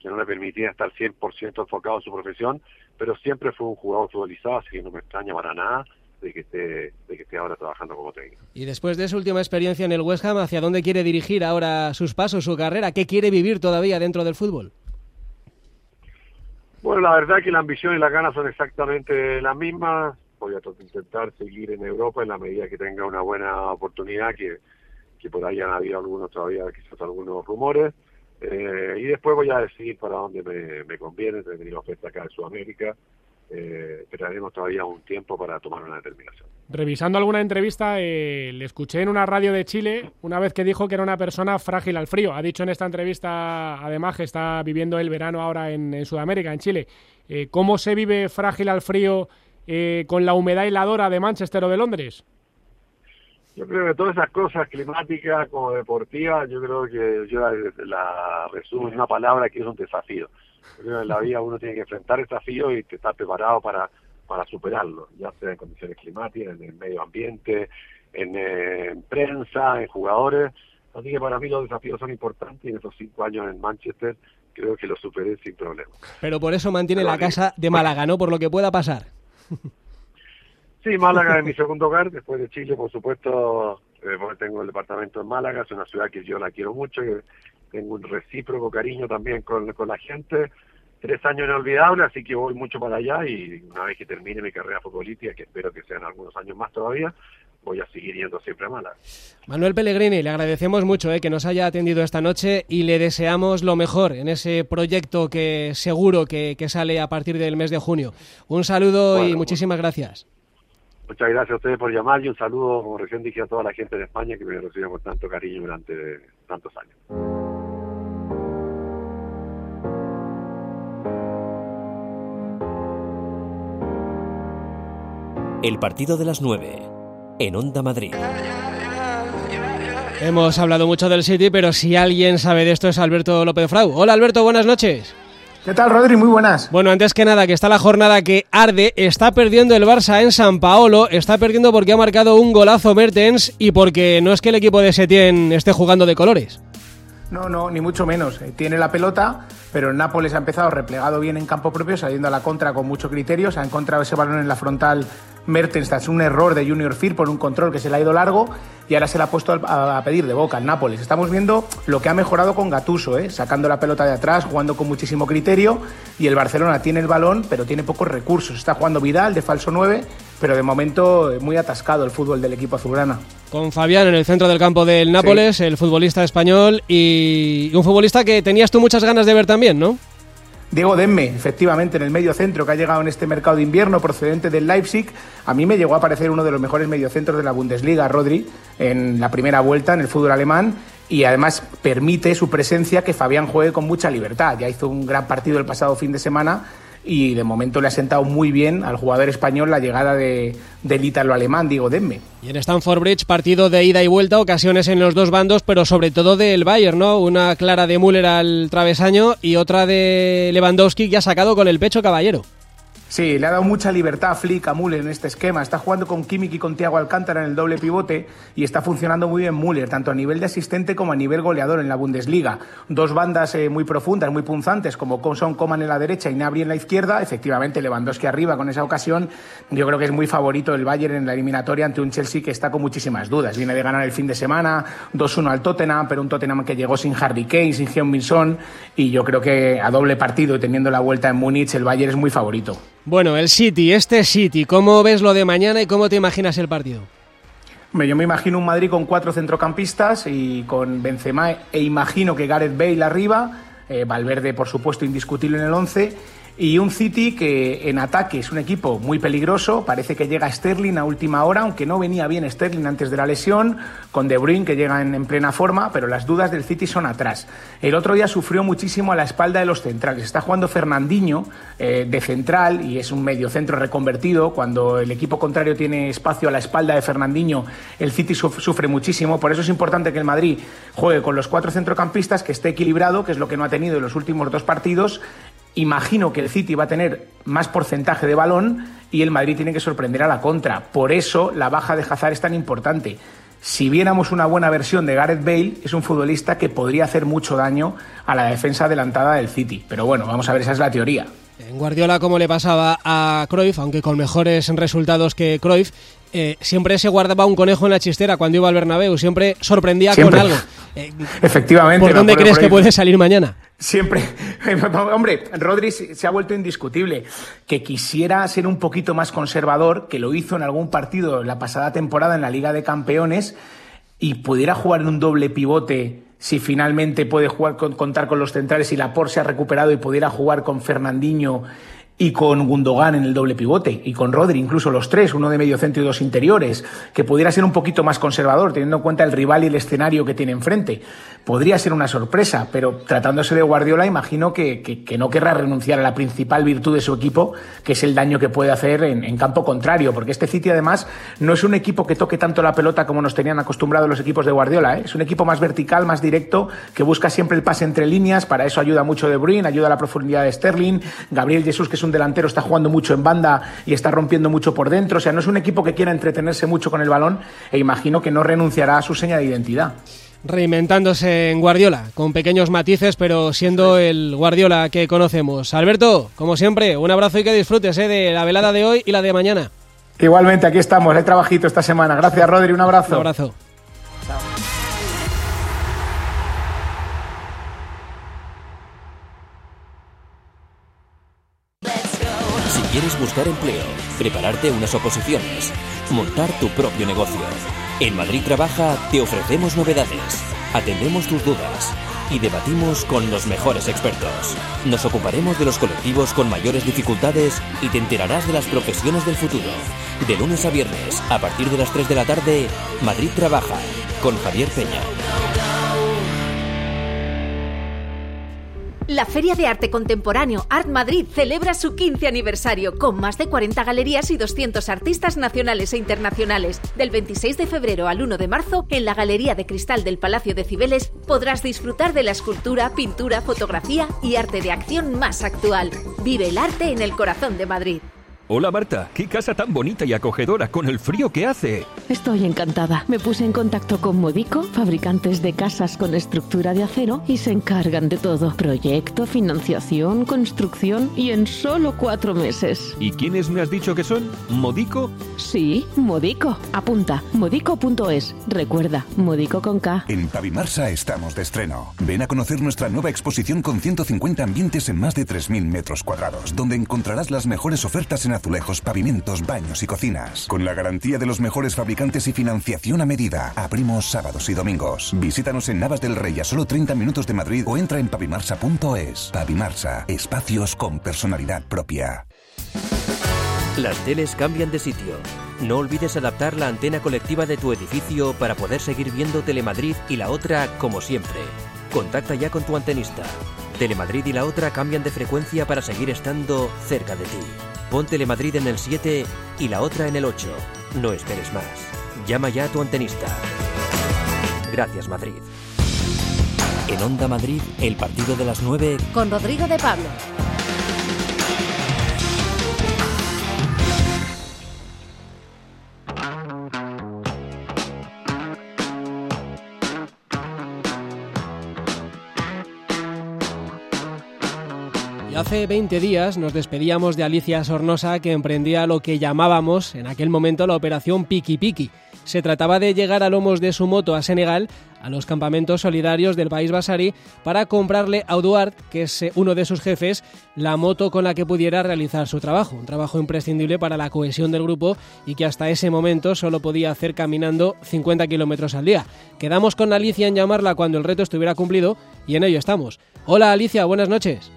que no le permitían estar 100% enfocado en su profesión, pero siempre fue un jugador futbolizado, así que no me extraña para nada de que esté, de que esté ahora trabajando como técnico. Y después de su última experiencia en el West Ham, ¿hacia dónde quiere dirigir ahora sus pasos, su carrera? ¿Qué quiere vivir todavía dentro del fútbol? Bueno, la verdad que la ambición y las ganas son exactamente las mismas. Voy a intentar seguir en Europa en la medida que tenga una buena oportunidad, que, que por ahí han habido algunos todavía, quizás algunos rumores. Eh, y después voy a decidir para dónde me, me conviene. Tendría oferta acá en Sudamérica eh, esperaremos todavía un tiempo para tomar una determinación. Revisando alguna entrevista, eh, le escuché en una radio de Chile una vez que dijo que era una persona frágil al frío. Ha dicho en esta entrevista, además, que está viviendo el verano ahora en, Sudamérica, en Chile. Eh, ¿Cómo se vive frágil al frío eh, con la humedad heladora de Manchester o de Londres? Yo creo que todas esas cosas climáticas como deportivas, yo creo que yo la, la resumo en una palabra que es un desafío en la vida uno tiene que enfrentar desafíos y estar preparado para, para superarlo, ya sea en condiciones climáticas, en el medio ambiente, en, prensa, en jugadores. Así que para mí los desafíos son importantes y en esos cinco años en Manchester creo que los superé sin problema. Pero por eso mantiene la casa de Málaga, ¿no? Por lo que pueda pasar. Sí, Málaga es mi segundo hogar, después de Chile, por supuesto, eh, tengo el departamento en Málaga, es una ciudad que yo la quiero mucho, tengo un recíproco cariño también con, con la gente. Tres años inolvidables, así que voy mucho para allá y una vez que termine mi carrera futbolística, que espero que sean algunos años más todavía, voy a seguir yendo siempre a Málaga. Manuel Pellegrini, le agradecemos mucho eh, que nos haya atendido esta noche y le deseamos lo mejor en ese proyecto que seguro que, sale a partir del mes de junio. Un saludo y muchísimas gracias. Muchas gracias a ustedes por llamar y un saludo, como recién dije, a toda la gente de España que me recibió con tanto cariño durante tantos años. El partido de las 9 en Onda Madrid. Hemos hablado mucho del City, pero si alguien sabe de esto es Alberto López Frau. Hola Alberto, buenas noches. ¿Qué tal, Rodri? Muy buenas. Bueno, antes que nada, que está la jornada que arde, está perdiendo el Barça en San Paolo, está perdiendo porque ha marcado un golazo Mertens y porque no es que el equipo de Setién esté jugando de colores. No, no, ni mucho menos. Eh, tiene la pelota, pero el Nápoles ha empezado replegado bien en campo propio, saliendo a la contra con mucho criterio. Se ha encontrado ese balón en la frontal Mertens tras un error de Junior Fir por un control que se le ha ido largo y ahora se le ha puesto a pedir de boca al Nápoles. Estamos viendo lo que ha mejorado con Gatuso, ¿eh? sacando la pelota de atrás, jugando con muchísimo criterio y el Barcelona tiene el balón pero tiene pocos recursos. Está jugando Vidal de falso 9, pero de momento muy atascado el fútbol del equipo azulgrana. Con Fabián en el centro del campo del Nápoles, el futbolista español y un futbolista que tenías tú muchas ganas de ver también, ¿no? Diego Demme, efectivamente, en el medio centro que ha llegado en este mercado de invierno procedente del Leipzig. A mí me llegó a parecer uno de los mejores mediocentros de la Bundesliga, Rodri, en la primera vuelta en el fútbol alemán. Y además permite su presencia que Fabián juegue con mucha libertad. Ya hizo un gran partido el pasado fin de semana y de momento le ha sentado muy bien al jugador español la llegada de, del ítalo-alemán, digo, Demme. Y en Stamford Bridge, partido de ida y vuelta, ocasiones en los dos bandos, pero sobre todo del Bayern, ¿no? Una clara de Müller al travesaño y otra de Lewandowski que ha sacado con el pecho caballero. Sí, le ha dado mucha libertad a Flick, a Müller en este esquema. Está jugando con Kimmich y con Thiago Alcántara en el doble pivote y está funcionando muy bien Müller, tanto a nivel de asistente como a nivel goleador en la Bundesliga. Dos bandas eh, muy profundas, muy punzantes, como Son Coman en la derecha y Nabri en la izquierda. Efectivamente, Lewandowski arriba con esa ocasión. Yo creo que es muy favorito el Bayern en la eliminatoria ante un Chelsea que está con muchísimas dudas. Viene de ganar el fin de semana, 2-1 al Tottenham, pero un Tottenham que llegó sin Harry Kane, sin Heung Min Son y yo creo que a doble partido y teniendo la vuelta en Múnich, el Bayern es muy favorito. Bueno, el City, este City, ¿cómo ves lo de mañana y cómo te imaginas el partido? Yo me imagino un Madrid con cuatro centrocampistas y con Benzema e imagino que Gareth Bale arriba, eh, Valverde por supuesto indiscutible en el 11 y un City que en ataque es un equipo muy peligroso, parece que llega Sterling a última hora, aunque no venía bien Sterling antes de la lesión, con De Bruyne que llega en, plena forma, pero las dudas del City son atrás. El otro día sufrió muchísimo a la espalda de los centrales. Está jugando Fernandinho eh, de central y es un medio centro reconvertido. Cuando el equipo contrario tiene espacio a la espalda de Fernandinho, el City sufre muchísimo. Por eso es importante que el Madrid juegue con los cuatro centrocampistas, que esté equilibrado, que es lo que no ha tenido en los últimos dos partidos, Imagino que el City va a tener más porcentaje de balón y el Madrid tiene que sorprender a la contra. Por eso la baja de Hazard es tan importante. Si viéramos una buena versión de Gareth Bale, es un futbolista que podría hacer mucho daño a la defensa adelantada del City. Pero bueno, vamos a ver, esa es la teoría. En Guardiola, como le pasaba a Cruyff, aunque con mejores resultados que Cruyff, eh, siempre se guardaba un conejo en la chistera cuando iba al Bernabéu, siempre sorprendía con algo. Eh, Efectivamente. ¿Por dónde crees que puede salir mañana? Siempre. Hombre, Rodri se ha vuelto indiscutible. Que quisiera ser un poquito más conservador, que lo hizo en algún partido la pasada temporada en la Liga de Campeones, y pudiera jugar en un doble pivote si finalmente puede jugar contar con los centrales y Laporte se ha recuperado y pudiera jugar con Fernandinho y con Gundogan en el doble pivote y con Rodri, incluso los tres, uno de medio centro y dos interiores, que pudiera ser un poquito más conservador, teniendo en cuenta el rival y el escenario que tiene enfrente. Podría ser una sorpresa, pero tratándose de Guardiola, imagino que, que, no querrá renunciar a la principal virtud de su equipo, que es el daño que puede hacer en, en, campo contrario, porque este City además no es un equipo que toque tanto la pelota como nos tenían acostumbrados los equipos de Guardiola, ¿eh? es un equipo más vertical, más directo, que busca siempre el pase entre líneas, para eso ayuda mucho De Bruyne, ayuda a la profundidad de Sterling, Gabriel Jesús, que es un delantero, está jugando mucho en banda y está rompiendo mucho por dentro. O sea, no es un equipo que quiera entretenerse mucho con el balón e imagino que no renunciará a su seña de identidad. Reinventándose en Guardiola, con pequeños matices, pero siendo el Guardiola que conocemos. Alberto, como siempre, un abrazo y que disfrutes ¿eh? de la velada de hoy y la de mañana. Igualmente, aquí estamos, he trabajito esta semana. Gracias, Rodri, un abrazo. Un abrazo. Buscar empleo, prepararte unas oposiciones, montar tu propio negocio? En Madrid Trabaja te ofrecemos novedades, atendemos tus dudas y debatimos con los mejores expertos. Nos ocuparemos de los colectivos con mayores dificultades y te enterarás de las profesiones del futuro. De lunes a viernes, a partir de las 3 de la tarde, Madrid trabaja con Javier Peña. La Feria de Arte Contemporáneo Art Madrid celebra su 15 aniversario con más de 40 galerías y 200 artistas nacionales e internacionales. Del 26 de febrero al 1 de marzo, en la Galería de Cristal del Palacio de Cibeles, podrás disfrutar de la escultura, pintura, fotografía y arte de acción más actual. Vive el arte en el corazón de Madrid. Hola Marta, qué casa tan bonita y acogedora con el frío que hace. Estoy encantada. Me puse en contacto con Modico, fabricantes de casas con estructura de acero, y se encargan de todo. Proyecto, financiación, construcción y en solo cuatro meses. ¿Y quiénes me has dicho que son? ¿Modico? Sí, Modico. Apunta, modico.es. Recuerda, Modico con K. En Pavimarsa estamos de estreno. Ven a conocer nuestra nueva exposición con 150 ambientes en más de 3.000 metros cuadrados, donde encontrarás las mejores ofertas en azulejos, pavimentos, baños y cocinas. Con la garantía de los mejores fabricantes y financiación a medida. Abrimos sábados y domingos. Visítanos en Navas del Rey a solo 30 minutos de Madrid o entra en pavimarsa.es. Pavimarsa, espacios con personalidad propia. Las teles cambian de sitio. No olvides adaptar la antena colectiva de tu edificio para poder seguir viendo Telemadrid y la otra como siempre. Contacta ya con tu antenista. Telemadrid y la otra cambian de frecuencia para seguir estando cerca de ti. Pon Telemadrid en el 7 y la otra en el 8. No esperes más. Llama ya a tu antenista. Gracias Madrid. En Onda Madrid, el partido de las 9 Con Rodrigo de Pablo. Hace 20 días nos despedíamos de Alicia Sornosa que emprendía lo que llamábamos en aquel momento la operación Piki Piki. Se trataba de llegar a lomos de su moto a Senegal, a los campamentos solidarios del país basarí, para comprarle a Duarte, que es eh, uno de sus jefes, la moto con la que pudiera realizar su trabajo. Un trabajo imprescindible para la cohesión del grupo y que hasta ese momento solo podía hacer caminando 50 kilómetros al día. Quedamos con Alicia en llamarla cuando el reto estuviera cumplido y en ello estamos. Hola Alicia, buenas noches.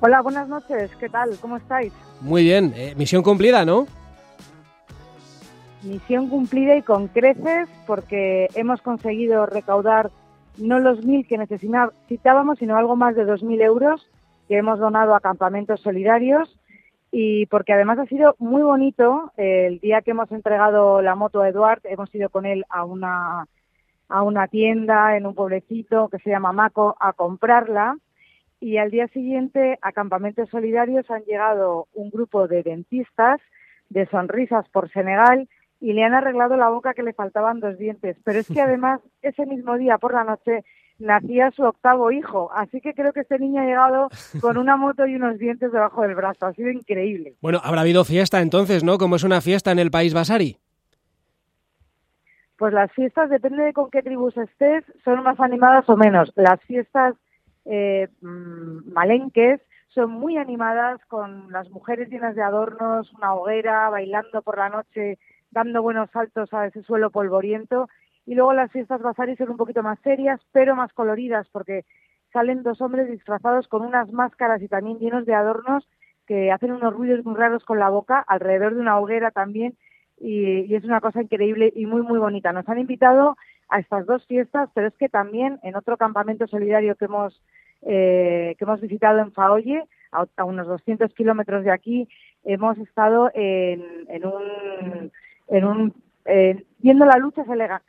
Hola, buenas noches. ¿Qué tal? ¿Cómo estáis? Muy bien, eh, misión cumplida, ¿no? Misión cumplida y con creces porque hemos conseguido recaudar no los mil que necesitábamos, sino algo más de dos mil euros que hemos donado a campamentos solidarios y porque además ha sido muy bonito el día que hemos entregado la moto a Eduard, hemos ido con él a una a una tienda en un pueblecito que se llama Maco a comprarla y al día siguiente a campamentos solidarios han llegado un grupo de dentistas de sonrisas por Senegal y le han arreglado la boca que le faltaban dos dientes. Pero es que además ese mismo día por la noche nacía su octavo hijo, así que creo que este niño ha llegado con una moto y unos dientes debajo del brazo. Ha sido increíble. Bueno, habrá habido fiesta entonces, ¿no? Como es una fiesta en el país basari. Pues las fiestas, depende de con qué tribus estés, son más animadas o menos. Las fiestas eh, mm, malenques son muy animadas con las mujeres llenas de adornos, una hoguera, bailando por la noche, dando buenos saltos a ese suelo polvoriento. Y luego las fiestas basaris son un poquito más serias, pero más coloridas, porque salen dos hombres disfrazados con unas máscaras y también llenos de adornos que hacen unos ruidos muy raros con la boca, alrededor de una hoguera también, y es una cosa increíble y muy, muy bonita. Nos han invitado a estas dos fiestas, pero es que también en otro campamento solidario que hemos, eh, que hemos visitado en Faoye, a, a unos 200 kilómetros de aquí, hemos estado en, en un, en un eh, viendo la lucha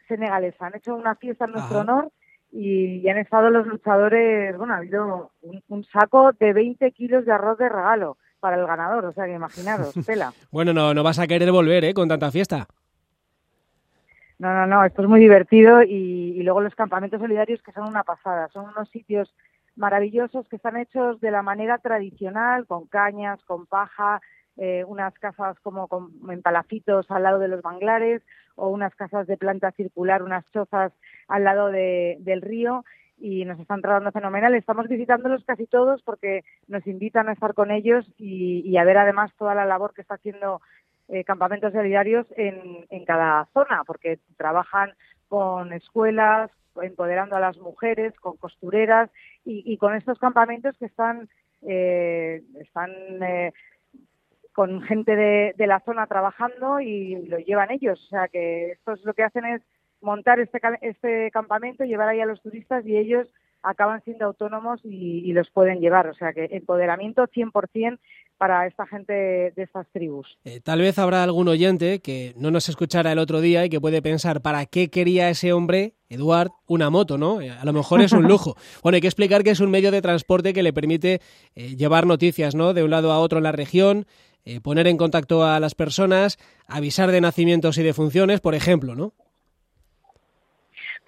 senegalesa. Han hecho una fiesta en nuestro Ajá. honor y, y han estado los luchadores, bueno, ha habido un, un saco de 20 kilos de arroz de regalo para el ganador, o sea que imaginaros, tela. Bueno, no, no vas a querer volver, ¿eh? Con tanta fiesta. No, no, no, esto es muy divertido y, y luego los campamentos solidarios que son una pasada, son unos sitios maravillosos que están hechos de la manera tradicional, con cañas, con paja, eh, unas casas como con, en palafitos al lado de los manglares o unas casas de planta circular, unas chozas al lado de- del río y nos están tratando fenomenal. Estamos visitándolos casi todos porque nos invitan a estar con ellos y, y a ver además toda la labor que está haciendo eh, campamentos solidarios en, en cada zona, porque trabajan con escuelas, empoderando a las mujeres, con costureras y, con estos campamentos que están, eh, están eh, con gente de, de, la zona trabajando y lo llevan ellos. O sea que estos lo que hacen es montar este, este campamento, llevar ahí a los turistas y ellos acaban siendo autónomos y, los pueden llevar. O sea que empoderamiento 100% para esta gente de estas tribus. Eh, tal vez habrá algún oyente que no nos escuchara el otro día y que puede pensar, ¿para qué quería ese hombre, Eduard, una moto? ¿no? Eh, a lo mejor es un lujo. bueno, hay que explicar que es un medio de transporte que le permite eh, llevar noticias ¿no? de un lado a otro en la región, poner en contacto a las personas, avisar de nacimientos y de funciones, por ejemplo, ¿no?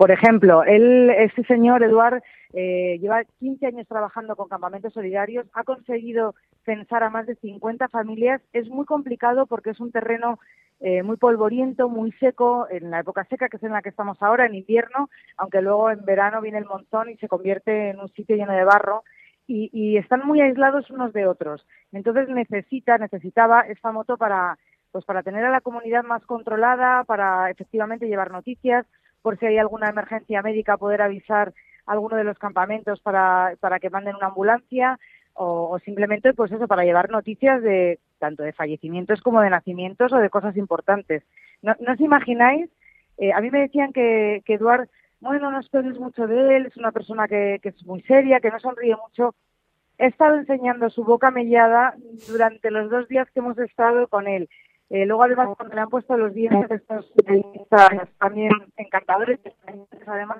Por ejemplo, él, este señor, Eduard, eh, lleva 15 años trabajando con campamentos solidarios, ha conseguido censar a más de 50 familias. Es muy complicado porque es un terreno eh, muy polvoriento, muy seco, en la época seca, que es en la que estamos ahora, en invierno, aunque luego en verano viene el montón y se convierte en un sitio lleno de barro. Y, y están muy aislados unos de otros. Entonces necesita, necesitaba esta moto para, pues para tener a la comunidad más controlada, para efectivamente llevar noticias, por si hay alguna emergencia médica, poder avisar alguno de los campamentos para, para que manden una ambulancia o, simplemente pues eso para llevar noticias de tanto de fallecimientos como de nacimientos o de cosas importantes. No, os imagináis, eh, a mí me decían que, que Eduard, bueno, no esperes mucho de él, es una persona que, que es muy seria, que no sonríe mucho. He estado enseñando su boca mellada durante los dos días que hemos estado con él. Eh, luego, además, cuando le han puesto los dientes estos también encantadores, además,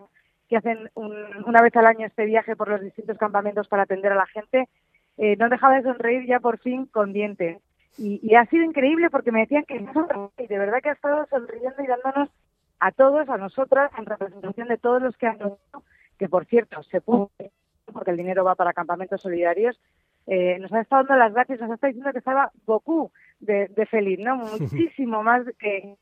que hacen una vez al año este viaje por los distintos campamentos para atender a la gente, eh, no dejaba de sonreír ya por fin con dientes. Y, ha sido increíble porque me decían que y de verdad que ha estado sonriendo y dándonos a todos, a nosotras, en representación de todos los que han venido, que por cierto se puso, porque el dinero va para campamentos solidarios, eh, nos ha estado dando las gracias, nos está diciendo que estaba Goku de, de feliz, ¿no? Muchísimo más que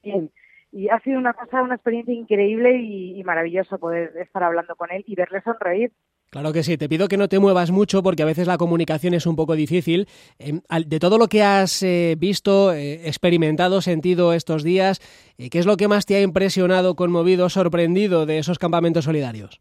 y ha sido una cosa, una experiencia increíble y, maravilloso poder estar hablando con él y verle sonreír. Claro que sí, te pido que no te muevas mucho porque a veces la comunicación es un poco difícil. Em, de todo lo que has eh, visto, eh, experimentado, sentido estos días, eh, ¿qué es lo que más te ha impresionado, conmovido, sorprendido de esos campamentos solidarios?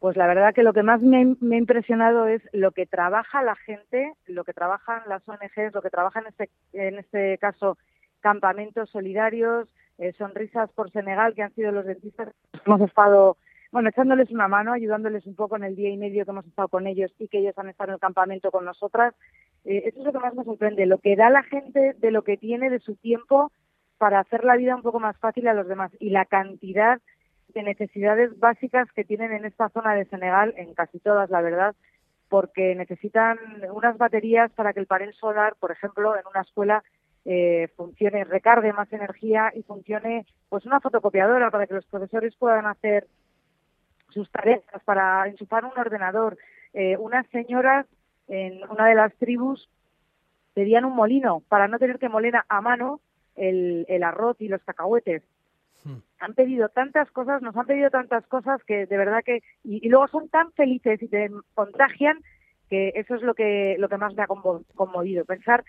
Pues la verdad que lo que más me, ha impresionado es lo que trabaja la gente, lo que trabajan las ONGs, lo que trabaja en este, en este caso campamentos solidarios, eh, Sonrisas por Senegal, que han sido los dentistas. Hemos estado, bueno, echándoles una mano, ayudándoles un poco en el día y medio que hemos estado con ellos y que ellos han estado en el campamento con nosotras. Eh, eso es lo que más me sorprende, lo que da la gente de lo que tiene, de su tiempo, para hacer la vida un poco más fácil a los demás y la cantidad necesidades básicas que tienen en esta zona de Senegal, en casi todas, la verdad, porque necesitan unas baterías para que el panel solar, por ejemplo, en una escuela eh, funcione, recargue más energía y funcione pues una fotocopiadora para que los profesores puedan hacer sus tareas, para enchufar un ordenador. Eh, unas señoras en una de las tribus pedían un molino para no tener que moler a mano el arroz y los cacahuetes. Han pedido tantas cosas, nos han pedido tantas cosas que de verdad que y, y, luego son tan felices y te contagian que eso es lo que lo que más me ha conmovido pensar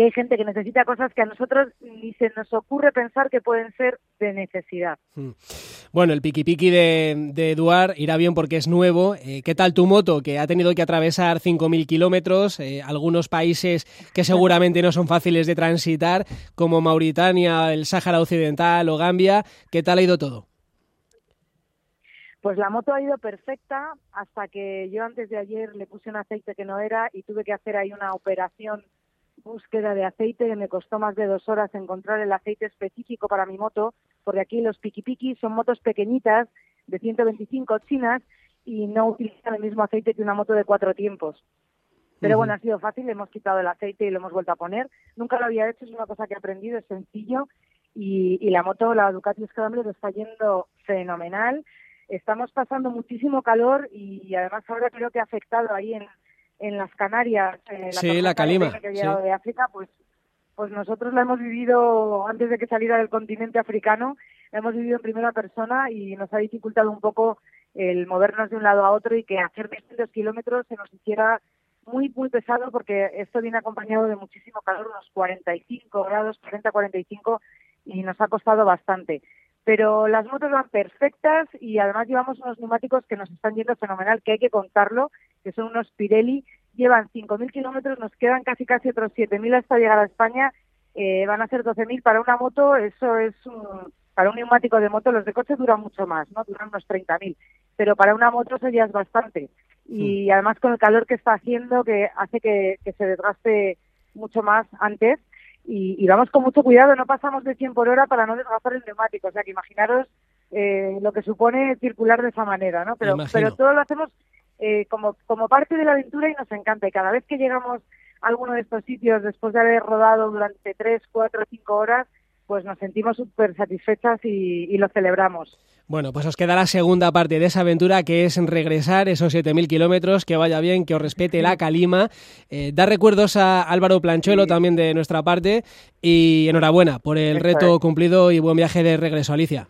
que hay gente que necesita cosas que a nosotros ni se nos ocurre pensar que pueden ser de necesidad. Hmm. Bueno, el piqui piqui de, de Eduard irá bien porque es nuevo. Eh, ¿Qué tal tu moto que ha tenido que atravesar 5.000 kilómetros? Eh, algunos países que seguramente no son fáciles de transitar, como Mauritania, el Sáhara Occidental o Gambia. ¿Qué tal ha ido todo? Pues la moto ha ido perfecta hasta que yo antes de ayer le puse un aceite que no era y tuve que hacer ahí una operación búsqueda de aceite que me costó más de dos horas encontrar el aceite específico para mi moto, porque aquí los piqui son motos pequeñitas de 125 chinas y no utilizan el mismo aceite que una moto de cuatro tiempos. Pero bueno, ha sido fácil, le hemos quitado el aceite y lo hemos vuelto a poner. Nunca lo había hecho, es una cosa que he aprendido, es sencillo. Y, la moto, la Ducati Scrambler, está yendo fenomenal. Estamos pasando muchísimo calor y además ahora creo que ha afectado ahí en, en las Canarias, eh, la sí, la calima, que ha llegado de África, pues, pues nosotros la hemos vivido antes de que saliera del continente africano, la hemos vivido en primera persona y nos ha dificultado un poco el movernos de un lado a otro y que hacer 200 kilómetros se nos hiciera muy, muy pesado porque esto viene acompañado de muchísimo calor, unos 45 grados, 40, 45, y nos ha costado bastante. Pero las motos van perfectas y además llevamos unos neumáticos que nos están yendo fenomenal, que hay que contarlo, que son unos Pirelli, llevan 5.000 kilómetros, nos quedan casi casi otros 7.000 hasta llegar a España, eh, van a ser 12.000 para una moto, eso es un, para un neumático de moto, los de coche duran mucho más, ¿no? Duran unos 30.000, pero para una moto eso ya es bastante. Y además con el calor que está haciendo, que hace que, que se desgaste mucho más antes, y, y vamos con mucho cuidado, no pasamos de 100 por hora para no desgastar el neumático, o sea que imaginaros eh, lo que supone circular de esa manera, ¿no? Pero, pero todo lo hacemos eh, como, como parte de la aventura y nos encanta. Y cada vez que llegamos a alguno de estos sitios, después de haber rodado durante 3, 4, 5 horas, pues nos sentimos súper satisfechas y, y lo celebramos. Bueno, pues os queda la segunda parte de esa aventura, que es regresar esos 7.000 kilómetros, que vaya bien, que os respete la calima. Eh, dar recuerdos a Álvaro Planchuelo también de nuestra parte y enhorabuena por el Eso reto es. cumplido y buen viaje de regreso, Alicia.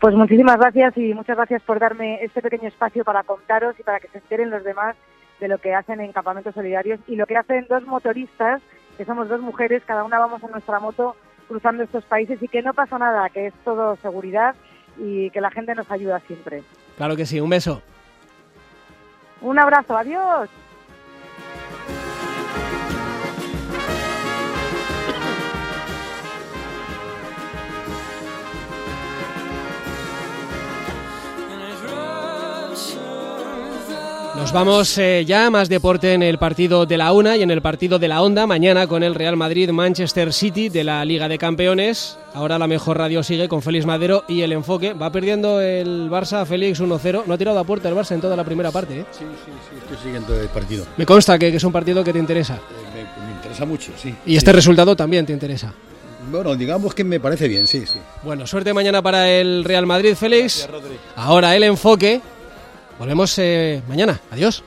Pues muchísimas gracias y muchas gracias por darme este pequeño espacio para contaros y para que se enteren los demás de lo que hacen en Campamentos Solidarios y lo que hacen dos motoristas, que somos dos mujeres, cada una vamos en nuestra moto cruzando estos países y que no pasa nada, que es todo seguridad y que la gente nos ayuda siempre. Claro que sí, un beso. Un abrazo, adiós. Nos vamos eh, ya más deporte en el partido de la una y en el partido de la onda mañana con el Real Madrid Manchester City de la Liga de Campeones. Ahora la mejor radio sigue con Félix Madero y el enfoque. Va perdiendo el Barça Félix 1-0. No ha tirado a puerta el Barça en toda la primera parte. ¿eh? Sí, sí, sí, estoy siguiendo el partido. Me consta que, que es un partido que te interesa. Eh, Me, me interesa mucho, sí. Y este Sí. resultado también te interesa. Bueno, digamos que me parece bien, sí, sí. Bueno, suerte mañana para el Real Madrid, Félix. Ahora el enfoque. Volvemos eh, mañana. Adiós.